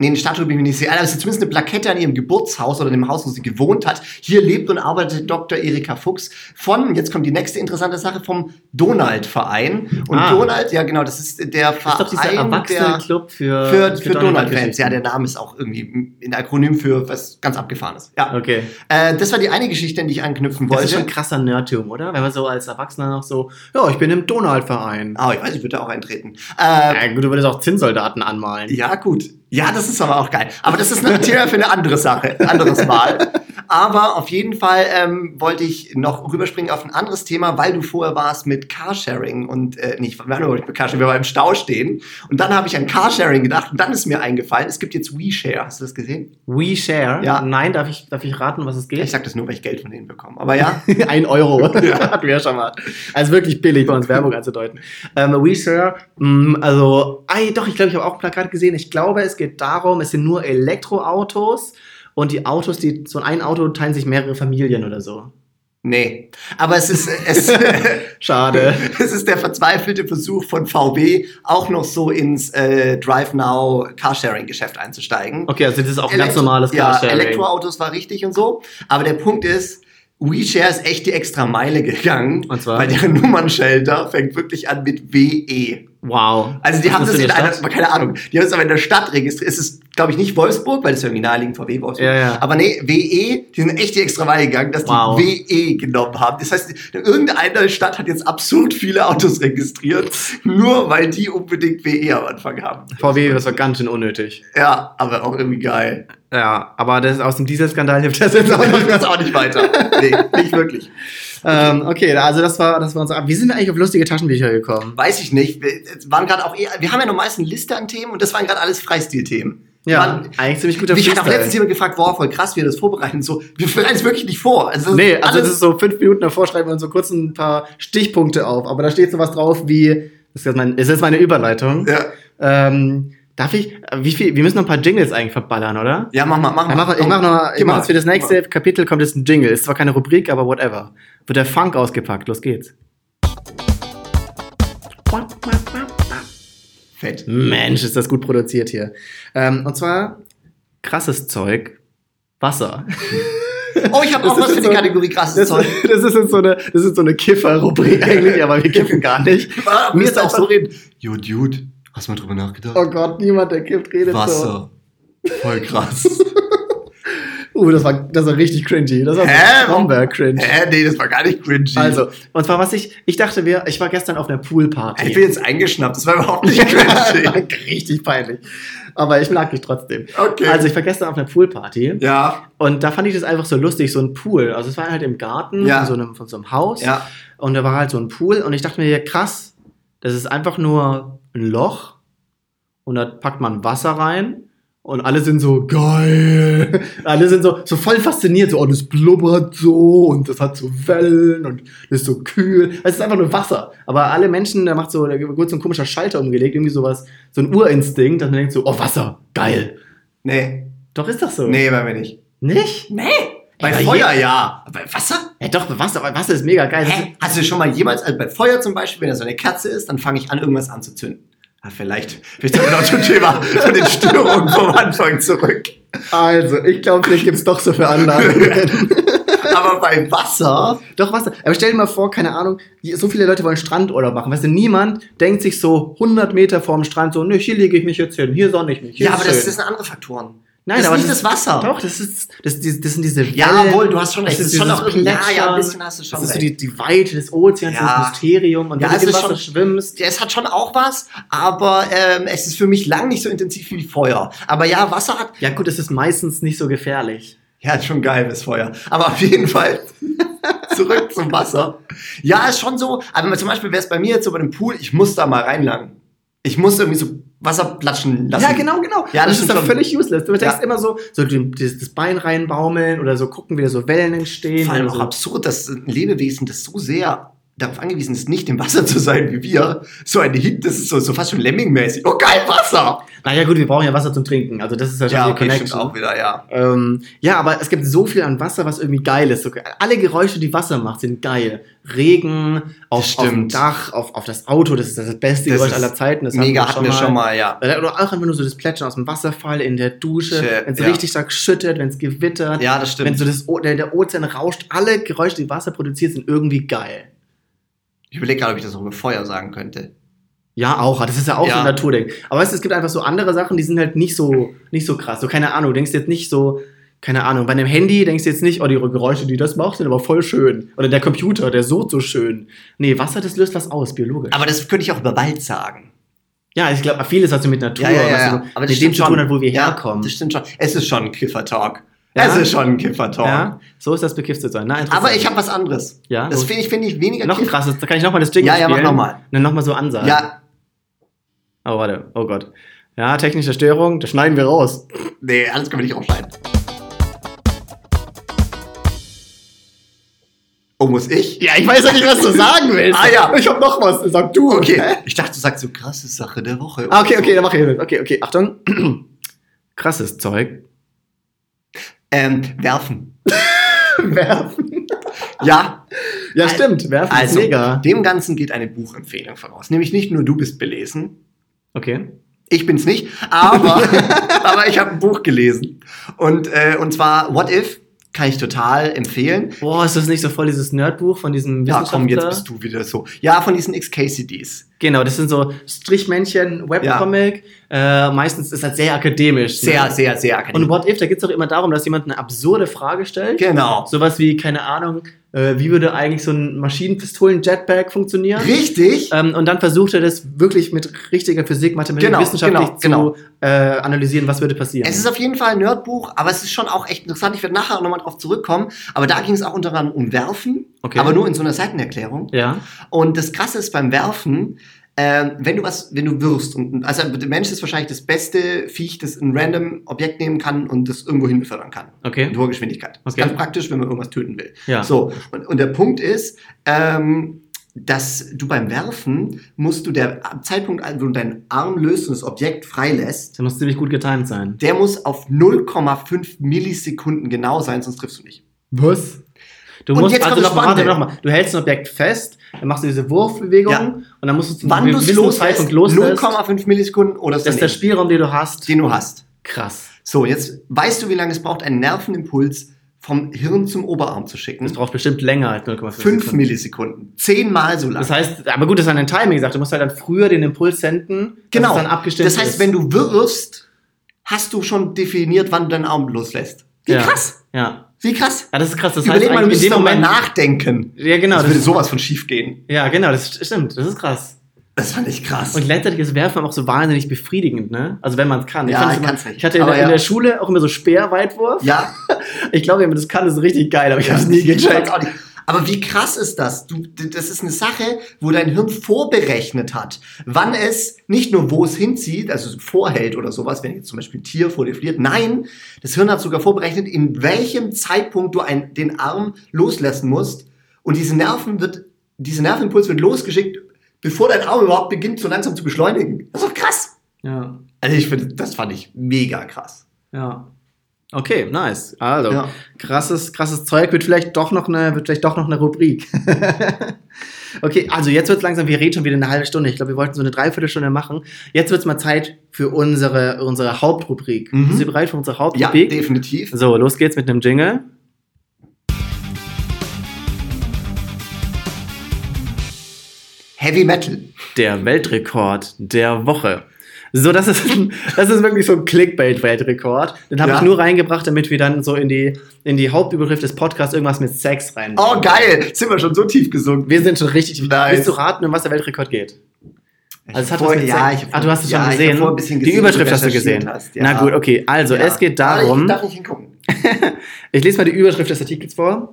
Nee, eine Statue bin ich mir nicht sicher. Aber es ist zumindest eine Plakette an ihrem Geburtshaus oder dem Haus, wo sie gewohnt hat. Hier lebt und arbeitet Dr. Erika Fuchs von, jetzt kommt die nächste interessante Sache, vom Donald-Verein. Und Ah. Donald, ja genau, das ist der Das ist Verein, doch dieser der Erwachsenen-Club für, für, für Donald-Fans. Duck-Geschichten. Ja, der Name ist auch irgendwie ein Akronym für was ganz Abgefahrenes. Ja. Okay. Äh, das war die eine Geschichte, an die ich anknüpfen Das ist wollte. schon krasser Nerdtum, oder? Wenn man so als Erwachsener noch so, ja, ich bin im Donald-Verein. Ah, ich weiß, ich würde da auch eintreten. Äh, Ja, gut, du würdest auch Zinnsoldaten anmalen. ja, gut. Ja, das ist aber auch geil. Aber das ist ein Thema für eine andere Sache, ein anderes Mal. Aber auf jeden Fall ähm, wollte ich noch rüberspringen auf ein anderes Thema, weil du vorher warst mit Carsharing und äh, nicht, wir waren mit Carsharing, wir waren im Stau stehen. Und dann habe ich an Carsharing gedacht und dann ist mir eingefallen, es gibt jetzt WeShare. Hast du das gesehen? WeShare? Ja. Nein, darf ich, darf ich raten, was es geht? Ich sag das nur, weil ich Geld von denen bekomme. Aber ja. Ein Euro. Ja. Hatten wir ja schon mal. Also wirklich billig bei uns Werbung anzudeuten. Ähm, WeShare, mh, also, ei, doch, ich glaube, ich habe auch ein Plakat gesehen. Ich glaube, es geht darum, es sind nur Elektroautos und die Autos, die so ein Auto teilen sich mehrere Familien oder so. Nee. Aber es ist, es, Schade. es ist der verzweifelte Versuch von VW, auch noch so ins äh, Drive Now Carsharing-Geschäft einzusteigen. Okay, also das ist auch ein ganz Elektro- normales Ja, Carsharing. Elektroautos war richtig und so. Aber der Punkt ist, WeShare ist echt die extra Meile gegangen. Und zwar? Weil deren Nummernschilder fängt wirklich an mit WE. Wow. Also die Was haben das in eine einer, keine Ahnung, die haben es aber in der Stadt registriert. Es ist, glaube ich, nicht Wolfsburg, weil das ist irgendwie naheliegend VW Wolfsburg. Ja, ja. Aber nee, WE, die sind echt die extra Meile gegangen, dass Wow. die WE genommen haben. Das heißt, irgendeine Stadt hat jetzt absurd viele Autos registriert, nur weil die unbedingt WE am Anfang haben. VW, das war ganz schön unnötig. Ja, aber auch irgendwie geil. Ja, aber das aus dem Dieselskandal hilft das jetzt auch Das auch nicht weiter. Nee, nicht wirklich. Ähm, okay, also das war, das war unser. Wie sind wir eigentlich auf lustige Taschenbücher gekommen? Weiß ich nicht. Wir, waren gerade auch eher, wir haben ja noch meist eine Liste an Themen und das waren gerade alles Freistil-Themen. Ja, waren- eigentlich ziemlich guter Mich hat auch letztens jemand gefragt, boah, voll krass, wie wir das vorbereiten. So, wir bereiten es wirklich nicht vor. Also, Nee, also das ist so fünf Minuten davor schreiben wir uns so kurz ein paar Stichpunkte auf, aber da steht sowas drauf wie, das ist jetzt, mein, ist jetzt meine Überleitung. ja. Ähm, darf ich, wie viel, wir müssen noch ein paar Jingles eigentlich verballern, oder? ja, mach mal, mach mal. Ich mach, ich mach noch, ich mach mal. jetzt für das nächste Kapitel kommt jetzt ein Jingle. Ist zwar keine Rubrik, aber whatever. Wird der Funk ausgepackt. Los geht's. Fett. Mensch, ist das gut produziert hier. Ähm, und zwar krasses Zeug. Wasser. Oh, ich habe auch was für die so- Kategorie krasses Das, Zeug. das ist jetzt so eine, das ist so eine Kiffer-Rubrik eigentlich, aber wir kiffen gar nicht. Mir ist auch so reden. Jude, Jude, hast du mal drüber nachgedacht? Oh Gott, niemand, der kifft, redet so. Wasser. Voll krass. Uh, das war, das war richtig cringy. Das war Hä? so Stromberg-cringe. Hä, nee, das war gar nicht cringy. Also, und zwar was ich, ich dachte wir, ich war gestern auf einer Poolparty. ich bin jetzt eingeschnappt, das war überhaupt nicht cringy. richtig peinlich. Aber ich mag dich trotzdem. Okay. Also ich war gestern auf einer Poolparty ja, und da fand ich das einfach so lustig, so ein Pool. Also es war halt im Garten Ja. von, so einem, von so einem Haus ja. und da war halt so ein Pool und ich dachte mir, krass, das ist einfach nur ein Loch und da packt man Wasser rein und alle sind so geil. Alle sind so, so voll fasziniert, so, oh, das blubbert so und das hat so Wellen und das ist so kühl. Es ist einfach nur Wasser. Aber alle Menschen, da macht so, da wird so ein komischer Schalter umgelegt, irgendwie sowas, so ein Urinstinkt, dass man denkt so, oh, Wasser, geil. Nee. Doch ist das so. Nee, bei mir nicht. Nicht? Nee. Bei Ey, Feuer ja. Aber bei Wasser? Ja, doch, bei Wasser, bei Wasser ist mega geil. Hä? Hast du schon mal jemals, also bei Feuer zum Beispiel, wenn da so eine Kerze ist, dann fange ich an, irgendwas anzuzünden. Ah, vielleicht, vielleicht sind wir noch zum Thema von den Störungen vom Anfang zurück. Also, ich glaube, vielleicht gibt es doch so Veranlagungen. Aber bei Wasser, doch, Wasser. Aber stell dir mal vor, keine Ahnung, so viele Leute wollen Strandurlaub machen. Weißt du, niemand denkt sich so 100 Meter vorm Strand so, ne, hier lege ich mich jetzt hin, hier sonne ich mich. Hier ja, aber das, schön. das sind andere Faktoren. Nein, das ist aber nicht das Wasser. Doch, das ist, das, das, das sind diese Wellen, wohl, du hast schon recht. Das ist schon auch ja, ja, ein bisschen hast du schon Das ist so die, die Weite des Ozeans, Ja. das Mysterium. Und Ja, wenn du im ist Wasser schon- schwimmst, es hat schon auch was, aber ähm, es ist für mich lang nicht so intensiv wie Feuer. Aber ja, Wasser hat, ja gut, es ist meistens nicht so gefährlich. ja, ist schon geil, das Feuer. Aber auf jeden Fall zurück zum Wasser. Ja, ist schon so, aber zum Beispiel wäre es bei mir jetzt so bei dem Pool, ich muss da mal reinlangen. Ich muss irgendwie so Wasser platschen lassen. Ja, genau, genau. Ja, das das, ist doch völlig useless. Du denkst Ja. immer so, so das, Bein reinbaumeln oder so gucken, wie da so Wellen entstehen. Vor allem auch so. absurd, dass ein Lebewesen, das so sehr darauf angewiesen ist, nicht im Wasser zu sein wie wir, so eine Hit, das ist so, so fast schon Lemming-mäßig. Oh geil, Wasser! Naja gut, wir brauchen ja Wasser zum Trinken. Also das ist ja schon Ja, okay, Connection. auch wieder, ja. Ähm, ja, aber es gibt so viel an Wasser, was irgendwie geil ist. So, alle Geräusche, die Wasser macht, sind geil. Regen, auf, auf dem. Dach, auf, auf das Auto, das ist das beste Das Geräusch aller Zeiten. Das Mega hatten wir schon mal, ja. Oder auch einfach nur so das Plätschern aus dem Wasserfall in der Dusche, wenn es ja. richtig stark schüttet, wenn es gewittert, Ja, das wenn stimmt. so das, der Ozean rauscht. Alle Geräusche, die Wasser produziert, sind irgendwie geil. Ich überlege gerade, ob ich das auch mit Feuer sagen könnte. Ja, auch. Das ist ja auch Ja. so ein Naturding. Aber weißt du, es gibt einfach so andere Sachen, die sind halt nicht so, nicht so krass. So, keine Ahnung, du denkst jetzt nicht so, keine Ahnung, bei einem Handy denkst du jetzt nicht, oh, die Geräusche, die das macht, sind aber voll schön. Oder der Computer, der so so schön. Nee, Wasser, das löst was aus, biologisch. Aber das könnte ich auch über Wald sagen. ja, ich glaube, vieles hat so mit Natur, was so Aber das mit dem stimmt zu tun schon. hat, wo wir ja, herkommen. Das stimmt schon. Es ist schon ein Kiffer-Talk. Ja? Es ist schon ein Kiffer-Talk. Ja, so ist das bekifft zu sein. Na, interessant. Aber ich habe was anderes. Ja, Das finde ich, finde ich weniger noch Kiff- krasses, da kann ich nochmal das Ding Ja, ja, mach spielen. noch mal. Und dann nochmal so ansagen. Ja, Oh, warte. Oh Gott. Ja, technische Störung, das schneiden wir raus. nee, alles können wir nicht aufschneiden. Oh, muss ich? Ja, ich weiß ja nicht, was du sagen willst. Ah, ja. Ich hab noch was. Sag du. Okay. Hä? Ich dachte, du sagst so krasse Sache der Woche. Ah, okay, okay, dann mach ich mit. Okay, okay, Achtung. Krasses Zeug. Ähm, werfen. Werfen. Ja, Ja, Also- stimmt. Werfen also, ist mega. dem Ganzen geht eine Buchempfehlung voraus. Nämlich nicht nur du bist belesen, Okay. Ich bin's nicht, aber, aber ich habe ein Buch gelesen. Und, äh, und zwar What If kann ich total empfehlen. Boah, ist das nicht so voll dieses Nerdbuch von diesem Ja, Wissenschaftler? komm, jetzt bist du wieder so. Ja, von diesen XKCDs. Genau, das sind so Strichmännchen, Webcomic. Äh, meistens ist das sehr akademisch. Sehr, ne? sehr, sehr Und akademisch. What If, da geht es doch immer darum, dass jemand eine absurde Frage stellt. Genau. Sowas wie, keine Ahnung, äh, wie würde eigentlich so ein Maschinenpistolen-Jetpack funktionieren? Richtig? Ähm, und dann versucht er das wirklich mit richtiger Physik, Mathematik, Genau, wissenschaftlich genau, genau. zu äh, analysieren, was würde passieren. Es ist auf jeden Fall ein Nerdbuch, aber es ist schon auch echt interessant. Ich werde nachher nochmal drauf zurückkommen. Aber da ging es auch unter anderem um Werfen, Okay. aber nur in so einer Seitenerklärung. ja. Und das Krasse ist beim Werfen, ähm, wenn du was, wenn du wirfst, und, also der Mensch ist wahrscheinlich das beste Viech, das ein random Objekt nehmen kann und das irgendwo hin befördern kann. Okay. Mit hoher Geschwindigkeit. Das ist Okay. ganz praktisch, wenn man irgendwas töten will. Ja. So, und, und der Punkt ist, ähm, dass du beim Werfen musst du der Zeitpunkt, wo du deinen Arm löst und das Objekt freilässt, Das muss ziemlich gut getimt sein. der muss auf 0,5 Millisekunden genau sein, sonst triffst du nicht. Was? Du Und musst, also das nochmal, warte, nochmal. Du hältst ein Objekt fest, dann machst du diese Wurfbewegung Ja. und dann musst du zum Wann du es gewissen Zeitpunkt loslässt. 0,5 Millisekunden oder Das ist der Spielraum, den du hast. den du hast. Krass. So, jetzt weißt du, wie lange es braucht, einen Nervenimpuls vom Hirn zum Oberarm zu Das schicken. braucht bestimmt länger als 0,5 5 Sekunden. Millisekunden. Zehnmal so lang. Das heißt, aber gut, das ist an den Timing gesagt. Du musst halt dann früher den Impuls senden, genau. dann abgestimmt das heißt, ist. wenn du wirfst, hast du schon definiert, wann du deinen Arm loslässt. Wie Ja. krass. Ja. Wie krass. ja, das ist krass. Das Überleg heißt mal, du in müsstest Moment... nachdenken. Ja, genau. das Das würde sowas von schief gehen. ja, genau, das stimmt. Das ist krass. Das fand ich krass. Und gleichzeitig ist Werfen auch so wahnsinnig befriedigend, ne? Also wenn man es kann. Ja, fand's ich immer, ich hatte in, der- in ja. der Schule auch immer so Speerweitwurf. ja, Ich glaube, wenn man das kann, ist es richtig geil, aber ich habe es nie ich gecheckt. Aber wie krass ist das? Du, das ist eine Sache, wo dein Hirn vorberechnet hat, wann es nicht nur wo es hinzieht, also vorhält oder sowas, wenn jetzt zum Beispiel ein Tier vor dir fliert. Nein, das Hirn hat sogar vorberechnet, in welchem Zeitpunkt du ein, den Arm loslassen musst. Und diese Nerven wird, diese Nervenimpuls wird losgeschickt, bevor dein Arm überhaupt beginnt, so langsam zu beschleunigen. Das ist doch krass. Ja. Also ich finde, das fand ich mega krass. Ja. Okay, nice. Also, Ja. krasses, krasses Zeug wird vielleicht doch noch eine, wird vielleicht doch noch eine Rubrik. okay, also jetzt wird es langsam, wir reden schon wieder eine halbe Stunde. Ich glaube, wir wollten so eine Dreiviertelstunde machen. Jetzt wird es mal Zeit für unsere, unsere Hauptrubrik. Mhm. Bist du bereit für unsere Ja, Hauptrubrik? definitiv. so, los geht's mit einem Jingle. Heavy Metal. Der Weltrekord der Woche. So, das ist, das ist wirklich so ein Clickbait-Weltrekord. Den habe Ja. ich nur reingebracht, damit wir dann so in die, in die Hauptüberschrift des Podcasts irgendwas mit Sex rein. Oh, geil. Sind wir schon so tief gesunken. Wir sind schon richtig. Nice. Willst du raten, um was der Weltrekord geht? Also es hat Vor- ja, ich ah, du hast es ja, schon gesehen. ein bisschen Die gesehen, Überschrift hast du gesehen. hast, ja. Na gut, okay. Also Ja. es geht Aber darum. Ich darf nicht hingucken. Ich lese mal die Überschrift des Artikels vor.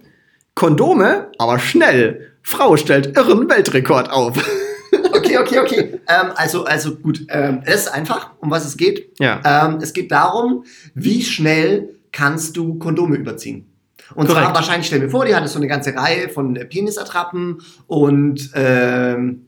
Kondome, aber schnell. Frau stellt irren Weltrekord auf. Okay, okay, okay. ähm, also, also gut. Ähm, es ist einfach, um was es geht. Ja. Ähm, es geht darum, wie schnell kannst du Kondome überziehen. Und zwar Korrekt. wahrscheinlich, stell mir vor, die hatte so eine ganze Reihe von äh, Penisattrappen und ähm,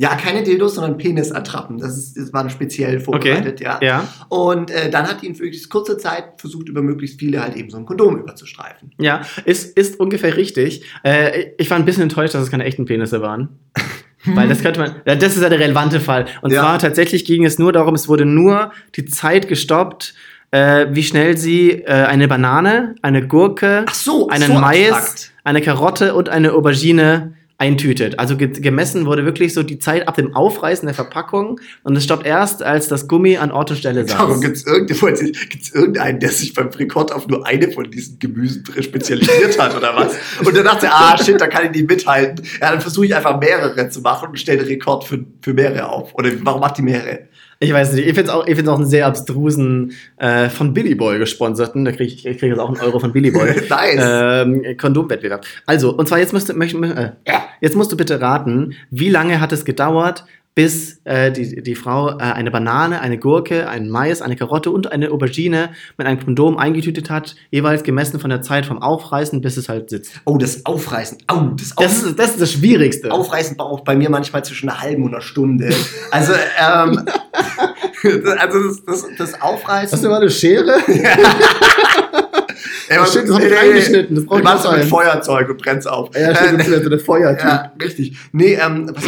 ja, keine Dildos, sondern Penisattrappen. Das, ist, das war speziell vorbereitet, ja. Ja. Und äh, dann hat die in möglichst kurzer Zeit versucht, über möglichst viele halt eben so ein Kondom überzustreifen. Ja, ist, ist ungefähr richtig. Äh, ich war ein bisschen enttäuscht, dass es keine echten Penisse waren. Weil das könnte man, das ist ja der relevante Fall. Und Ja. zwar tatsächlich ging es nur darum, es wurde nur die Zeit gestoppt, äh, wie schnell sie äh, eine Banane, eine Gurke, so, einen so Mais, abstrakt. eine Karotte und eine Aubergine eintütet. Also ge gemessen wurde wirklich so die Zeit ab dem Aufreißen der Verpackung und es stoppt erst, als das Gummi an Ort und Stelle Darum saß. gibt es irgendeinen, der sich beim Rekord auf nur eine von diesen Gemüsen spezialisiert hat oder was? Und dann dachte er, ah shit, da kann ich nicht mithalten. Ja, dann versuche ich einfach mehrere zu machen und stelle Rekord für, für mehrere auf. Oder warum macht die mehrere? Ich weiß nicht, ich finde es auch, ich find's auch einen sehr abstrusen, äh, von Billy Boy gesponserten, da kriege ich, ich krieg jetzt auch einen Euro von Billy Boy. Nice. ähm, Kondomwettbewerb. Also, und zwar jetzt musst du, möcht, äh, jetzt musst du bitte raten, wie lange hat es gedauert, bis äh, die, die Frau äh, eine Banane, eine Gurke, einen Mais, eine Karotte und eine Aubergine mit einem Kondom eingetütet hat, jeweils gemessen von der Zeit vom Aufreißen, bis es halt sitzt. Oh, das Aufreißen. Au, das, Auf Das ist das, ist das Schwierigste. Aufreißen braucht bei mir manchmal zwischen einer halben und einer Stunde. Also, ähm, also das, das, das Aufreißen. Hast du mal eine Schere? Ey, Das was- stimmt, das hab ich reingeschnitten, das brauch ich machst du noch mit. Feuerzeug und brennst auf. Ja, stimmt, Äh, das ist so eine Feuertyp. Ja, richtig. Nee, ähm, was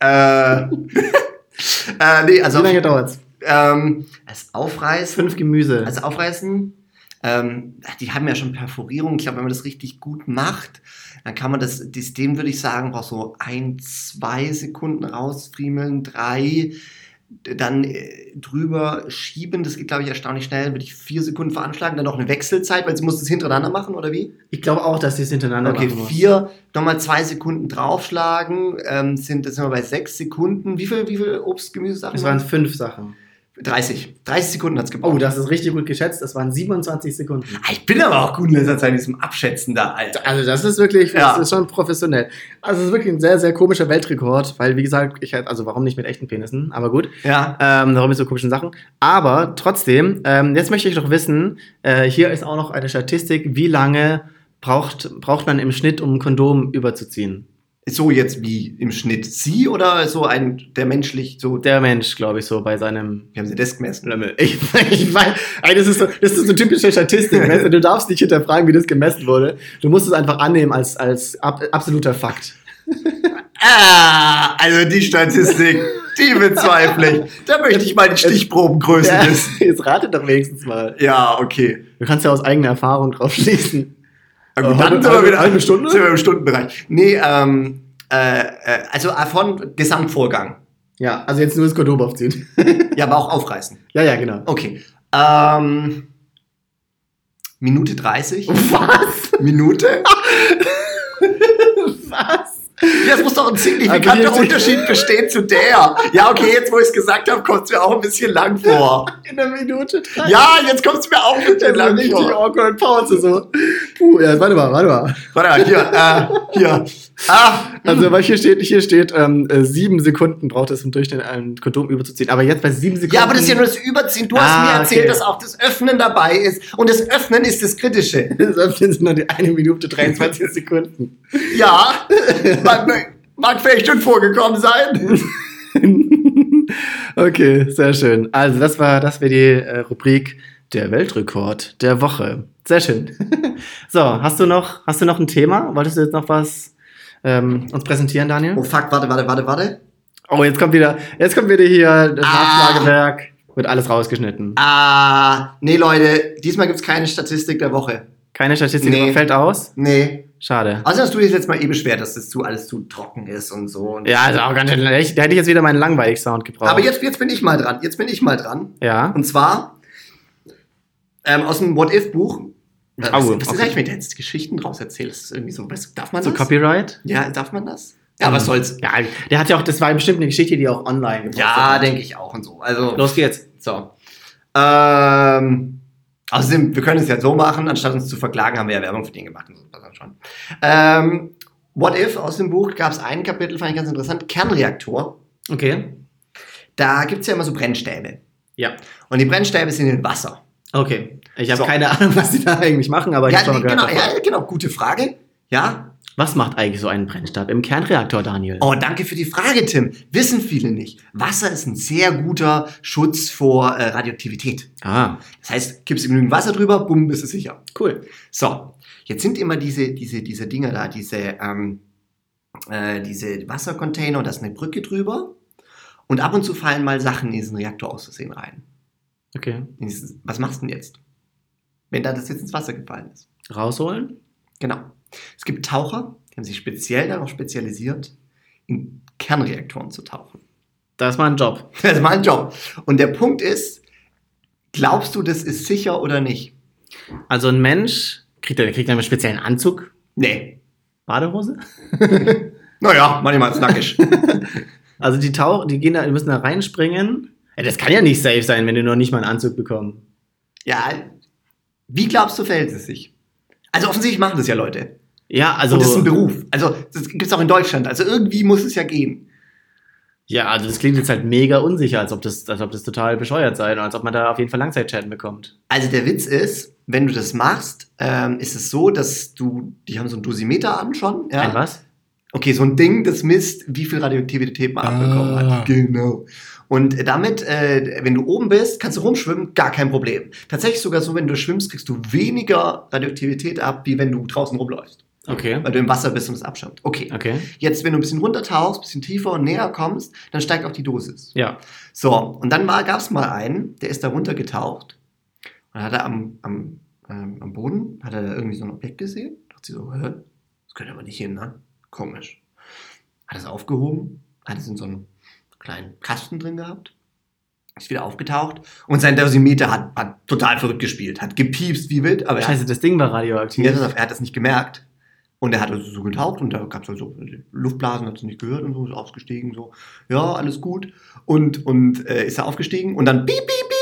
äh, äh, nee, also Wie lange dauert's? ähm, das Aufreißen, Fünf Gemüse. also Aufreißen, ähm, die haben ja schon Perforierung. Ich glaube, wenn man das richtig gut macht, dann kann man das, das dem würde ich sagen, braucht so ein, zwei Sekunden rausfriemeln, drei, dann äh, drüber schieben, das geht, glaube ich, erstaunlich schnell, würde ich vier Sekunden veranschlagen, dann noch eine Wechselzeit, weil sie muss das hintereinander machen, oder wie? Ich glaube auch, dass die es hintereinander Okay, machen muss. vier, nochmal zwei Sekunden draufschlagen, ähm, sind, das sind wir bei sechs Sekunden. Wie viel, wie viel Obst, Gemüsesachen? Es waren fünf Sachen. 30. 30 Sekunden hat's gebraucht. Oh, das ist richtig gut geschätzt. Das waren 27 Sekunden. Ah, Ich bin aber auch gut in letzter Zeit in diesem Abschätzen da, Alter. Also das ist wirklich, Ja. das ist schon professionell. Also es ist wirklich ein sehr, sehr komischer Weltrekord, weil wie gesagt, ich halt, also warum nicht mit echten Penissen, aber gut. Ja. Ähm, darum mit so komischen Sachen. Aber trotzdem, ähm, jetzt möchte ich doch wissen, äh, hier ist auch noch eine Statistik, wie lange braucht, braucht man im Schnitt, um ein Kondom überzuziehen? So jetzt wie im Schnitt sie oder so ein, der menschlich, so, Der Mensch, glaube ich, so bei seinem wie haben sie das gemessen? Ich, ich meine, das ist so, das ist so typische Statistik. weißt du, du darfst nicht hinterfragen, wie das gemessen wurde. Du musst es einfach annehmen als, als ab, absoluter Fakt. Ah, also die Statistik, die bezweifle ich. Da möchte ich mal die Stichprobengröße Ja, wissen. jetzt rate doch wenigstens mal. Ja, okay. Du kannst ja aus eigener Erfahrung drauf schließen. Gut, Äh, dann sind wir wieder halbe Stunde? Sind wir im Stundenbereich. Nee, ähm, äh, äh, also von Gesamtvorgang. Ja, also jetzt nur das Kondom aufziehen. Ja, aber auch aufreißen. ja, ja, genau. Okay. Ähm, Minute 30. Was? Minute? Das muss doch ein signifikanter Also Unterschied bestehen zu der. Ja, okay, jetzt wo ich es gesagt habe, kommt es mir auch ein bisschen lang vor. In der Minute drei. Ja, jetzt kommt es mir auch ein bisschen lang richtig vor. awkward Pause so. Puh, ja, warte mal, warte mal. Warte mal, hier, äh, hier. Ah, Also, weil hier steht, hier steht, ähm, äh, sieben Sekunden braucht es im Durchschnitt ein Kondom überzuziehen. Aber jetzt bei sieben Sekunden. ja, aber das ist ja nur das Überziehen. Du hast Ah, mir erzählt, okay. dass auch das Öffnen dabei ist. Und das Öffnen ist das Kritische. Das Öffnen sind nur die eine Minute 23 Sekunden. Ja, mag, mag vielleicht schon vorgekommen sein. okay, sehr schön. Also, das war, das wäre die äh, Rubrik der Weltrekord der Woche. Sehr schön. so, hast du noch, hast du noch ein Thema? Wolltest du jetzt noch was ähm, uns präsentieren, Daniel? Oh fuck, warte, warte, warte, warte. Oh, jetzt kommt wieder, jetzt kommt wieder hier das Ah. Nachschlagewerk. Wird alles rausgeschnitten. Ah, nee, Leute, diesmal gibt's keine Statistik der Woche. Keine Statistik Nee. fällt aus. Nee. Schade. Außer hast du dich jetzt mal eh beschwert, dass das zu, alles zu trocken ist und so. Und Ja, also auch ganz schön. Da hätte ich jetzt wieder meinen langweilig Sound gebraucht. Aber jetzt, jetzt bin ich mal dran. Jetzt bin ich mal dran. Ja. Und zwar ähm, aus dem What-If-Buch. Was, Oh, was ist eigentlich, wenn du jetzt Geschichten draus erzählst? Ist irgendwie so, darf man So das? Copyright? Ja, darf man das? Ja, was soll's. Ja, der hat ja auch, das war bestimmt eine Geschichte, die auch online gepostet Ja, denke ich auch und so. Also, Los geht's. so. Ähm, außerdem, wir können es ja so machen, anstatt uns zu verklagen, haben wir ja Werbung für den gemacht. Und so, das schon. Ähm, What If aus dem Buch gab es ein Kapitel, fand ich ganz interessant, Kernreaktor. Okay. Da gibt es ja immer so Brennstäbe. Ja. Und die Brennstäbe sind in Wasser. Okay. Ich habe So. keine Ahnung, was die da eigentlich machen, aber ich Ja, habe schon mal genau, gehört. davon. ja, genau, gute Frage. Ja. Was macht eigentlich so ein Brennstab im Kernreaktor, Daniel? Oh, danke für die Frage, Tim. Wissen viele nicht. Wasser ist ein sehr guter Schutz vor äh, Radioaktivität. Ah, Das heißt, kippst du genügend Wasser drüber, bumm, bist du sicher. cool. So, jetzt sind immer diese, diese, diese Dinger da, diese, ähm, äh, diese Wassercontainer und da ist eine Brücke drüber. Und ab und zu fallen mal Sachen in diesen Reaktor aus Versehen rein. Okay. Was machst du denn jetzt? Wenn da das jetzt ins Wasser gefallen ist. Rausholen? Genau. Es gibt Taucher, die haben sich speziell darauf spezialisiert, in Kernreaktoren zu tauchen. Das ist mal ein Job. Das ist mein Job. Und der Punkt ist, glaubst du, das ist sicher oder nicht? Also ein Mensch, kriegt er, kriegt er einen speziellen Anzug? Nee. Badehose? Naja, manchmal ist nackig. Also die Tauch, die gehen da, die müssen da reinspringen. Das kann ja nicht safe sein, wenn die noch nicht mal einen Anzug bekommen. ja, wie glaubst du, verhält es sich? Also offensichtlich machen das ja Leute. Ja, also. Und das ist ein Beruf. Also das gibt es auch in Deutschland. Also irgendwie muss es ja gehen. Ja, also das klingt jetzt halt mega unsicher, als ob das, als ob das total bescheuert sei und als ob man da auf jeden Fall Langzeitschäden bekommt. Also der Witz ist, wenn du das machst, ähm, ist es so, dass du, die haben so ein Dosimeter an schon. Ja? Ein was? Okay, so ein Ding, das misst, wie viel Radioaktivität man abbekommen Ah. hat. Genau. Und damit, äh, wenn du oben bist, kannst du rumschwimmen, gar kein Problem. Tatsächlich sogar so, wenn du schwimmst, kriegst du weniger Radioaktivität ab, wie wenn du draußen rumläufst. Okay. Weil du im Wasser bist und es abschirmt. Okay. Okay. Jetzt, wenn du ein bisschen runtertauchst, ein bisschen tiefer und näher kommst, dann steigt auch die Dosis. Ja. So, und dann gab es mal einen, der ist da runtergetaucht und hat er am, am, ähm, am Boden, hat er da irgendwie so ein Objekt gesehen. Dachte sie so, hä, das könnte aber nicht hin, ne? Komisch. Hat es aufgehoben, hat es in so einem kleinen Kasten drin gehabt, ist wieder aufgetaucht und sein Dosimeter hat, hat total verrückt gespielt, hat gepiepst wie wild, aber er hat, Scheiße, das Ding war radioaktiv. er hat das nicht gemerkt. Und er hat also so getaucht und da gab es also Luftblasen, hat es nicht gehört und so, ist ausgestiegen, so, ja, alles gut. Und, und äh, ist er aufgestiegen und dann piep, piep, piep,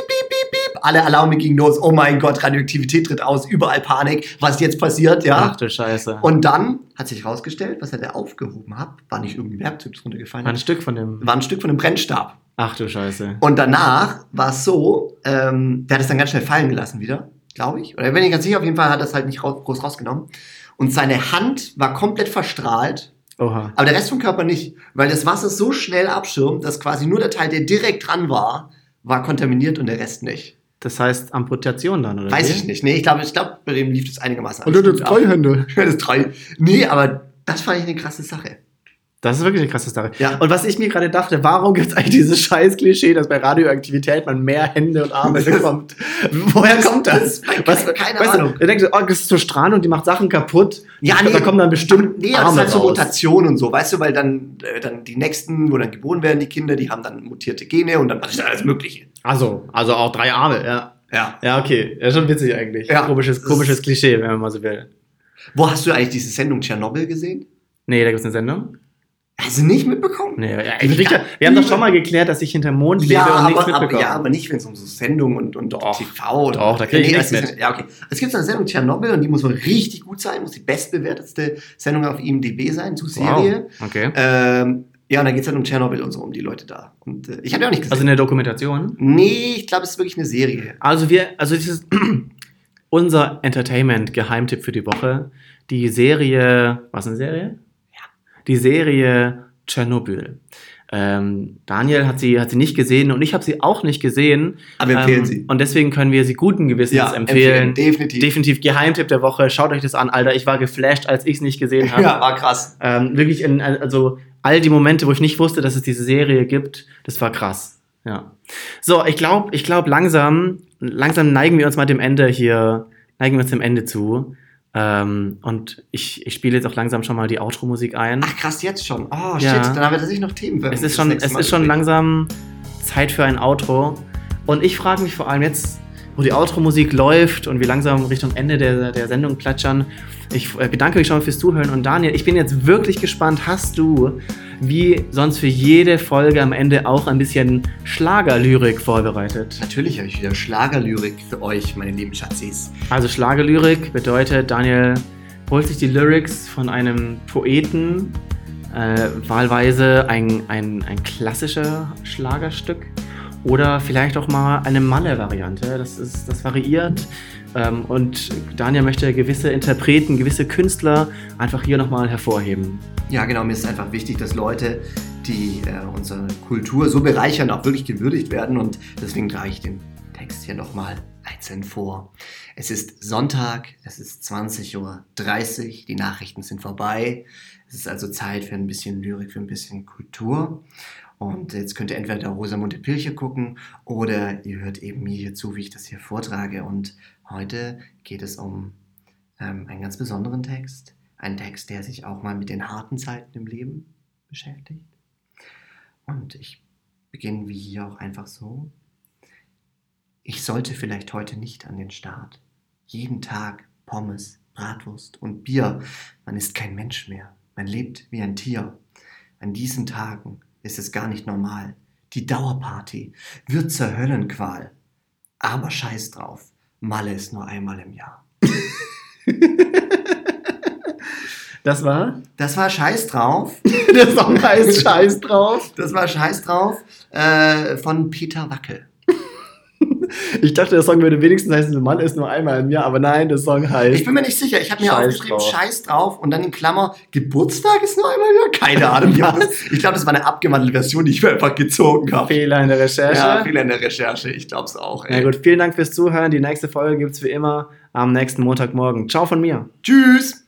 alle Alarme gingen los, oh mein Gott, Radioaktivität tritt aus, überall Panik, was jetzt passiert, ja. Ach du Scheiße. Und dann hat sich herausgestellt, was er da aufgehoben hat, war nicht irgendein Werkzeug, das runtergefallen war ein Stück von dem. war ein Stück von einem Brennstab. Ach du Scheiße. Und danach war es so, ähm, der hat es dann ganz schnell fallen gelassen wieder, glaube ich. Oder bin ich ganz sicher, auf jeden Fall hat er es halt nicht raus, groß rausgenommen. Und seine Hand war komplett verstrahlt, Oha. aber der Rest vom Körper nicht, weil das Wasser so schnell abschirmt, dass quasi nur der Teil, der direkt dran war, war kontaminiert und der Rest nicht. Das heißt Amputation dann, oder? Weiß wie? ich nicht. Nee, ich glaube, ich glaub, bei dem lief das einigermaßen Und du hast drei Hände. Das ist treu. Nee, aber das fand ich eine krasse Sache. Das ist wirklich eine krasse Sache. Ja. Und was ich mir gerade dachte, warum gibt es eigentlich dieses scheiß Klischee, dass bei Radioaktivität man mehr Hände und Arme bekommt? Woher kommt das? ich, keine weißt Ahnung. Du, du denkst, oh, das ist so strahlend und die macht Sachen kaputt. Ja, Da kommen dann bestimmt Nee, aber das Arme ist halt so. Mutation und so, weißt du, weil dann, äh, dann die nächsten, wo dann geboren werden, die Kinder, die haben dann mutierte Gene und dann passiert dann alles Mögliche. Also, also auch drei Arme, ja. Ja. Ja, okay. Ja, schon witzig eigentlich. Ja. Komisches, komisches ist- Klischee, wenn man mal so will. Wo hast du eigentlich diese Sendung Tschernobyl gesehen? Nee, da gibt es eine Sendung. Hast du nicht mitbekommen? Nee, ich Richter, wir haben doch schon mal geklärt, dass ich hinterm Mond lebe ja, und nichts aber, aber, mitbekomme. ja, aber nicht, wenn es um so Sendungen und, und Doch, TV und doch, da krieg ich nee, nichts das ist- mit. Ja, okay. Es gibt so eine Sendung Tschernobyl und die muss wohl richtig gut sein, muss die bestbewertetste Sendung auf IMDb sein zu Serie. Wow. Okay. Ähm, ja, und dann geht es halt um Tschernobyl und so, um die Leute da. Und äh, ich habe ja auch nicht gesehen. Also eine Dokumentation. nee, ich glaube, es ist wirklich eine Serie. Also wir, also dieses unser Entertainment-Geheimtipp für die Woche. Die Serie, was eine Serie? Die Serie Tschernobyl. Ähm, Daniel hat sie, hat sie nicht gesehen und ich habe sie auch nicht gesehen. Aber wir empfehlen ähm, sie. Und deswegen können wir sie guten Gewissens Ja, empfehlen. empfehlen, definitiv. Definitiv Geheimtipp der Woche. Schaut euch das an, Alter. Ich war geflasht, als ich es nicht gesehen habe. Ja, war krass. Ähm, wirklich, in, also all die Momente, wo ich nicht wusste, dass es diese Serie gibt, das war krass. Ja. So, ich glaube, ich glaube langsam, langsam neigen wir uns mal dem Ende hier, neigen wir uns dem Ende zu. Ähm, und ich, ich spiele jetzt auch langsam schon mal die Outro-Musik ein. Ach krass, jetzt schon. Oh, Ja. shit, dann haben wir tatsächlich noch Themen. es ist schon, es Mal ist schon langsam Zeit für ein Outro. Und ich frage mich vor allem jetzt, wo die Outro-Musik läuft und wir langsam Richtung Ende der, der Sendung plätschern. Ich äh, bedanke mich schon mal fürs Zuhören. Und Daniel, ich bin jetzt wirklich gespannt. Hast du, wie sonst für jede Folge am Ende, auch ein bisschen Schlagerlyrik vorbereitet? Natürlich habe ich wieder Schlagerlyrik für euch, meine lieben Schatzis. Also Schlagerlyrik bedeutet, Daniel holt sich die Lyrics von einem Poeten, äh, wahlweise ein, ein, ein klassischer Schlagerstück oder vielleicht auch mal eine Malle-Variante. Das, ist, das variiert. Ähm, und Daniel möchte gewisse Interpreten, gewisse Künstler einfach hier nochmal hervorheben. Ja, genau, mir ist einfach wichtig, dass Leute, die äh, unsere Kultur so bereichern, auch wirklich gewürdigt werden. Und deswegen trage ich den Text hier nochmal einzeln vor. Es ist Sonntag, es ist 20.30 Uhr, die Nachrichten sind vorbei. Es ist also Zeit für ein bisschen Lyrik, für ein bisschen Kultur. Und jetzt könnt ihr entweder Rosamunde Pilche gucken oder ihr hört eben mir hier zu, wie ich das hier vortrage. Und heute geht es um ähm, einen ganz besonderen Text. Ein Text, der sich auch mal mit den harten Zeiten im Leben beschäftigt. Und ich beginne wie hier auch einfach so. Ich sollte vielleicht heute nicht an den Start. Jeden Tag Pommes, Bratwurst und Bier. Man ist kein Mensch mehr. Man lebt wie ein Tier. An diesen Tagen ist es gar nicht normal. Die Dauerparty wird zur Höllenqual. Aber scheiß drauf. Malle ist nur einmal im Jahr. Das war? Das war Scheiß drauf. Der Song heißt Scheiß drauf. Das war Scheiß drauf äh, von Peter Wackel. Ich dachte, der Song würde wenigstens heißen, Mann ist nur einmal im Jahr, aber nein, der Song heißt. Ich bin mir nicht sicher. Ich habe mir Scheiß aufgeschrieben, drauf. Scheiß drauf und dann in Klammer, Geburtstag ist nur einmal ja. Keine Ahnung. Das, ich glaube, das war eine abgewandelte Version, die ich mir einfach gezogen habe. Fehler in der Recherche. Ja, Fehler in der Recherche. Ich glaube es auch. Na Ey. gut, vielen Dank fürs Zuhören. Die nächste Folge gibt es wie immer am nächsten Montagmorgen. Ciao von mir. Tschüss.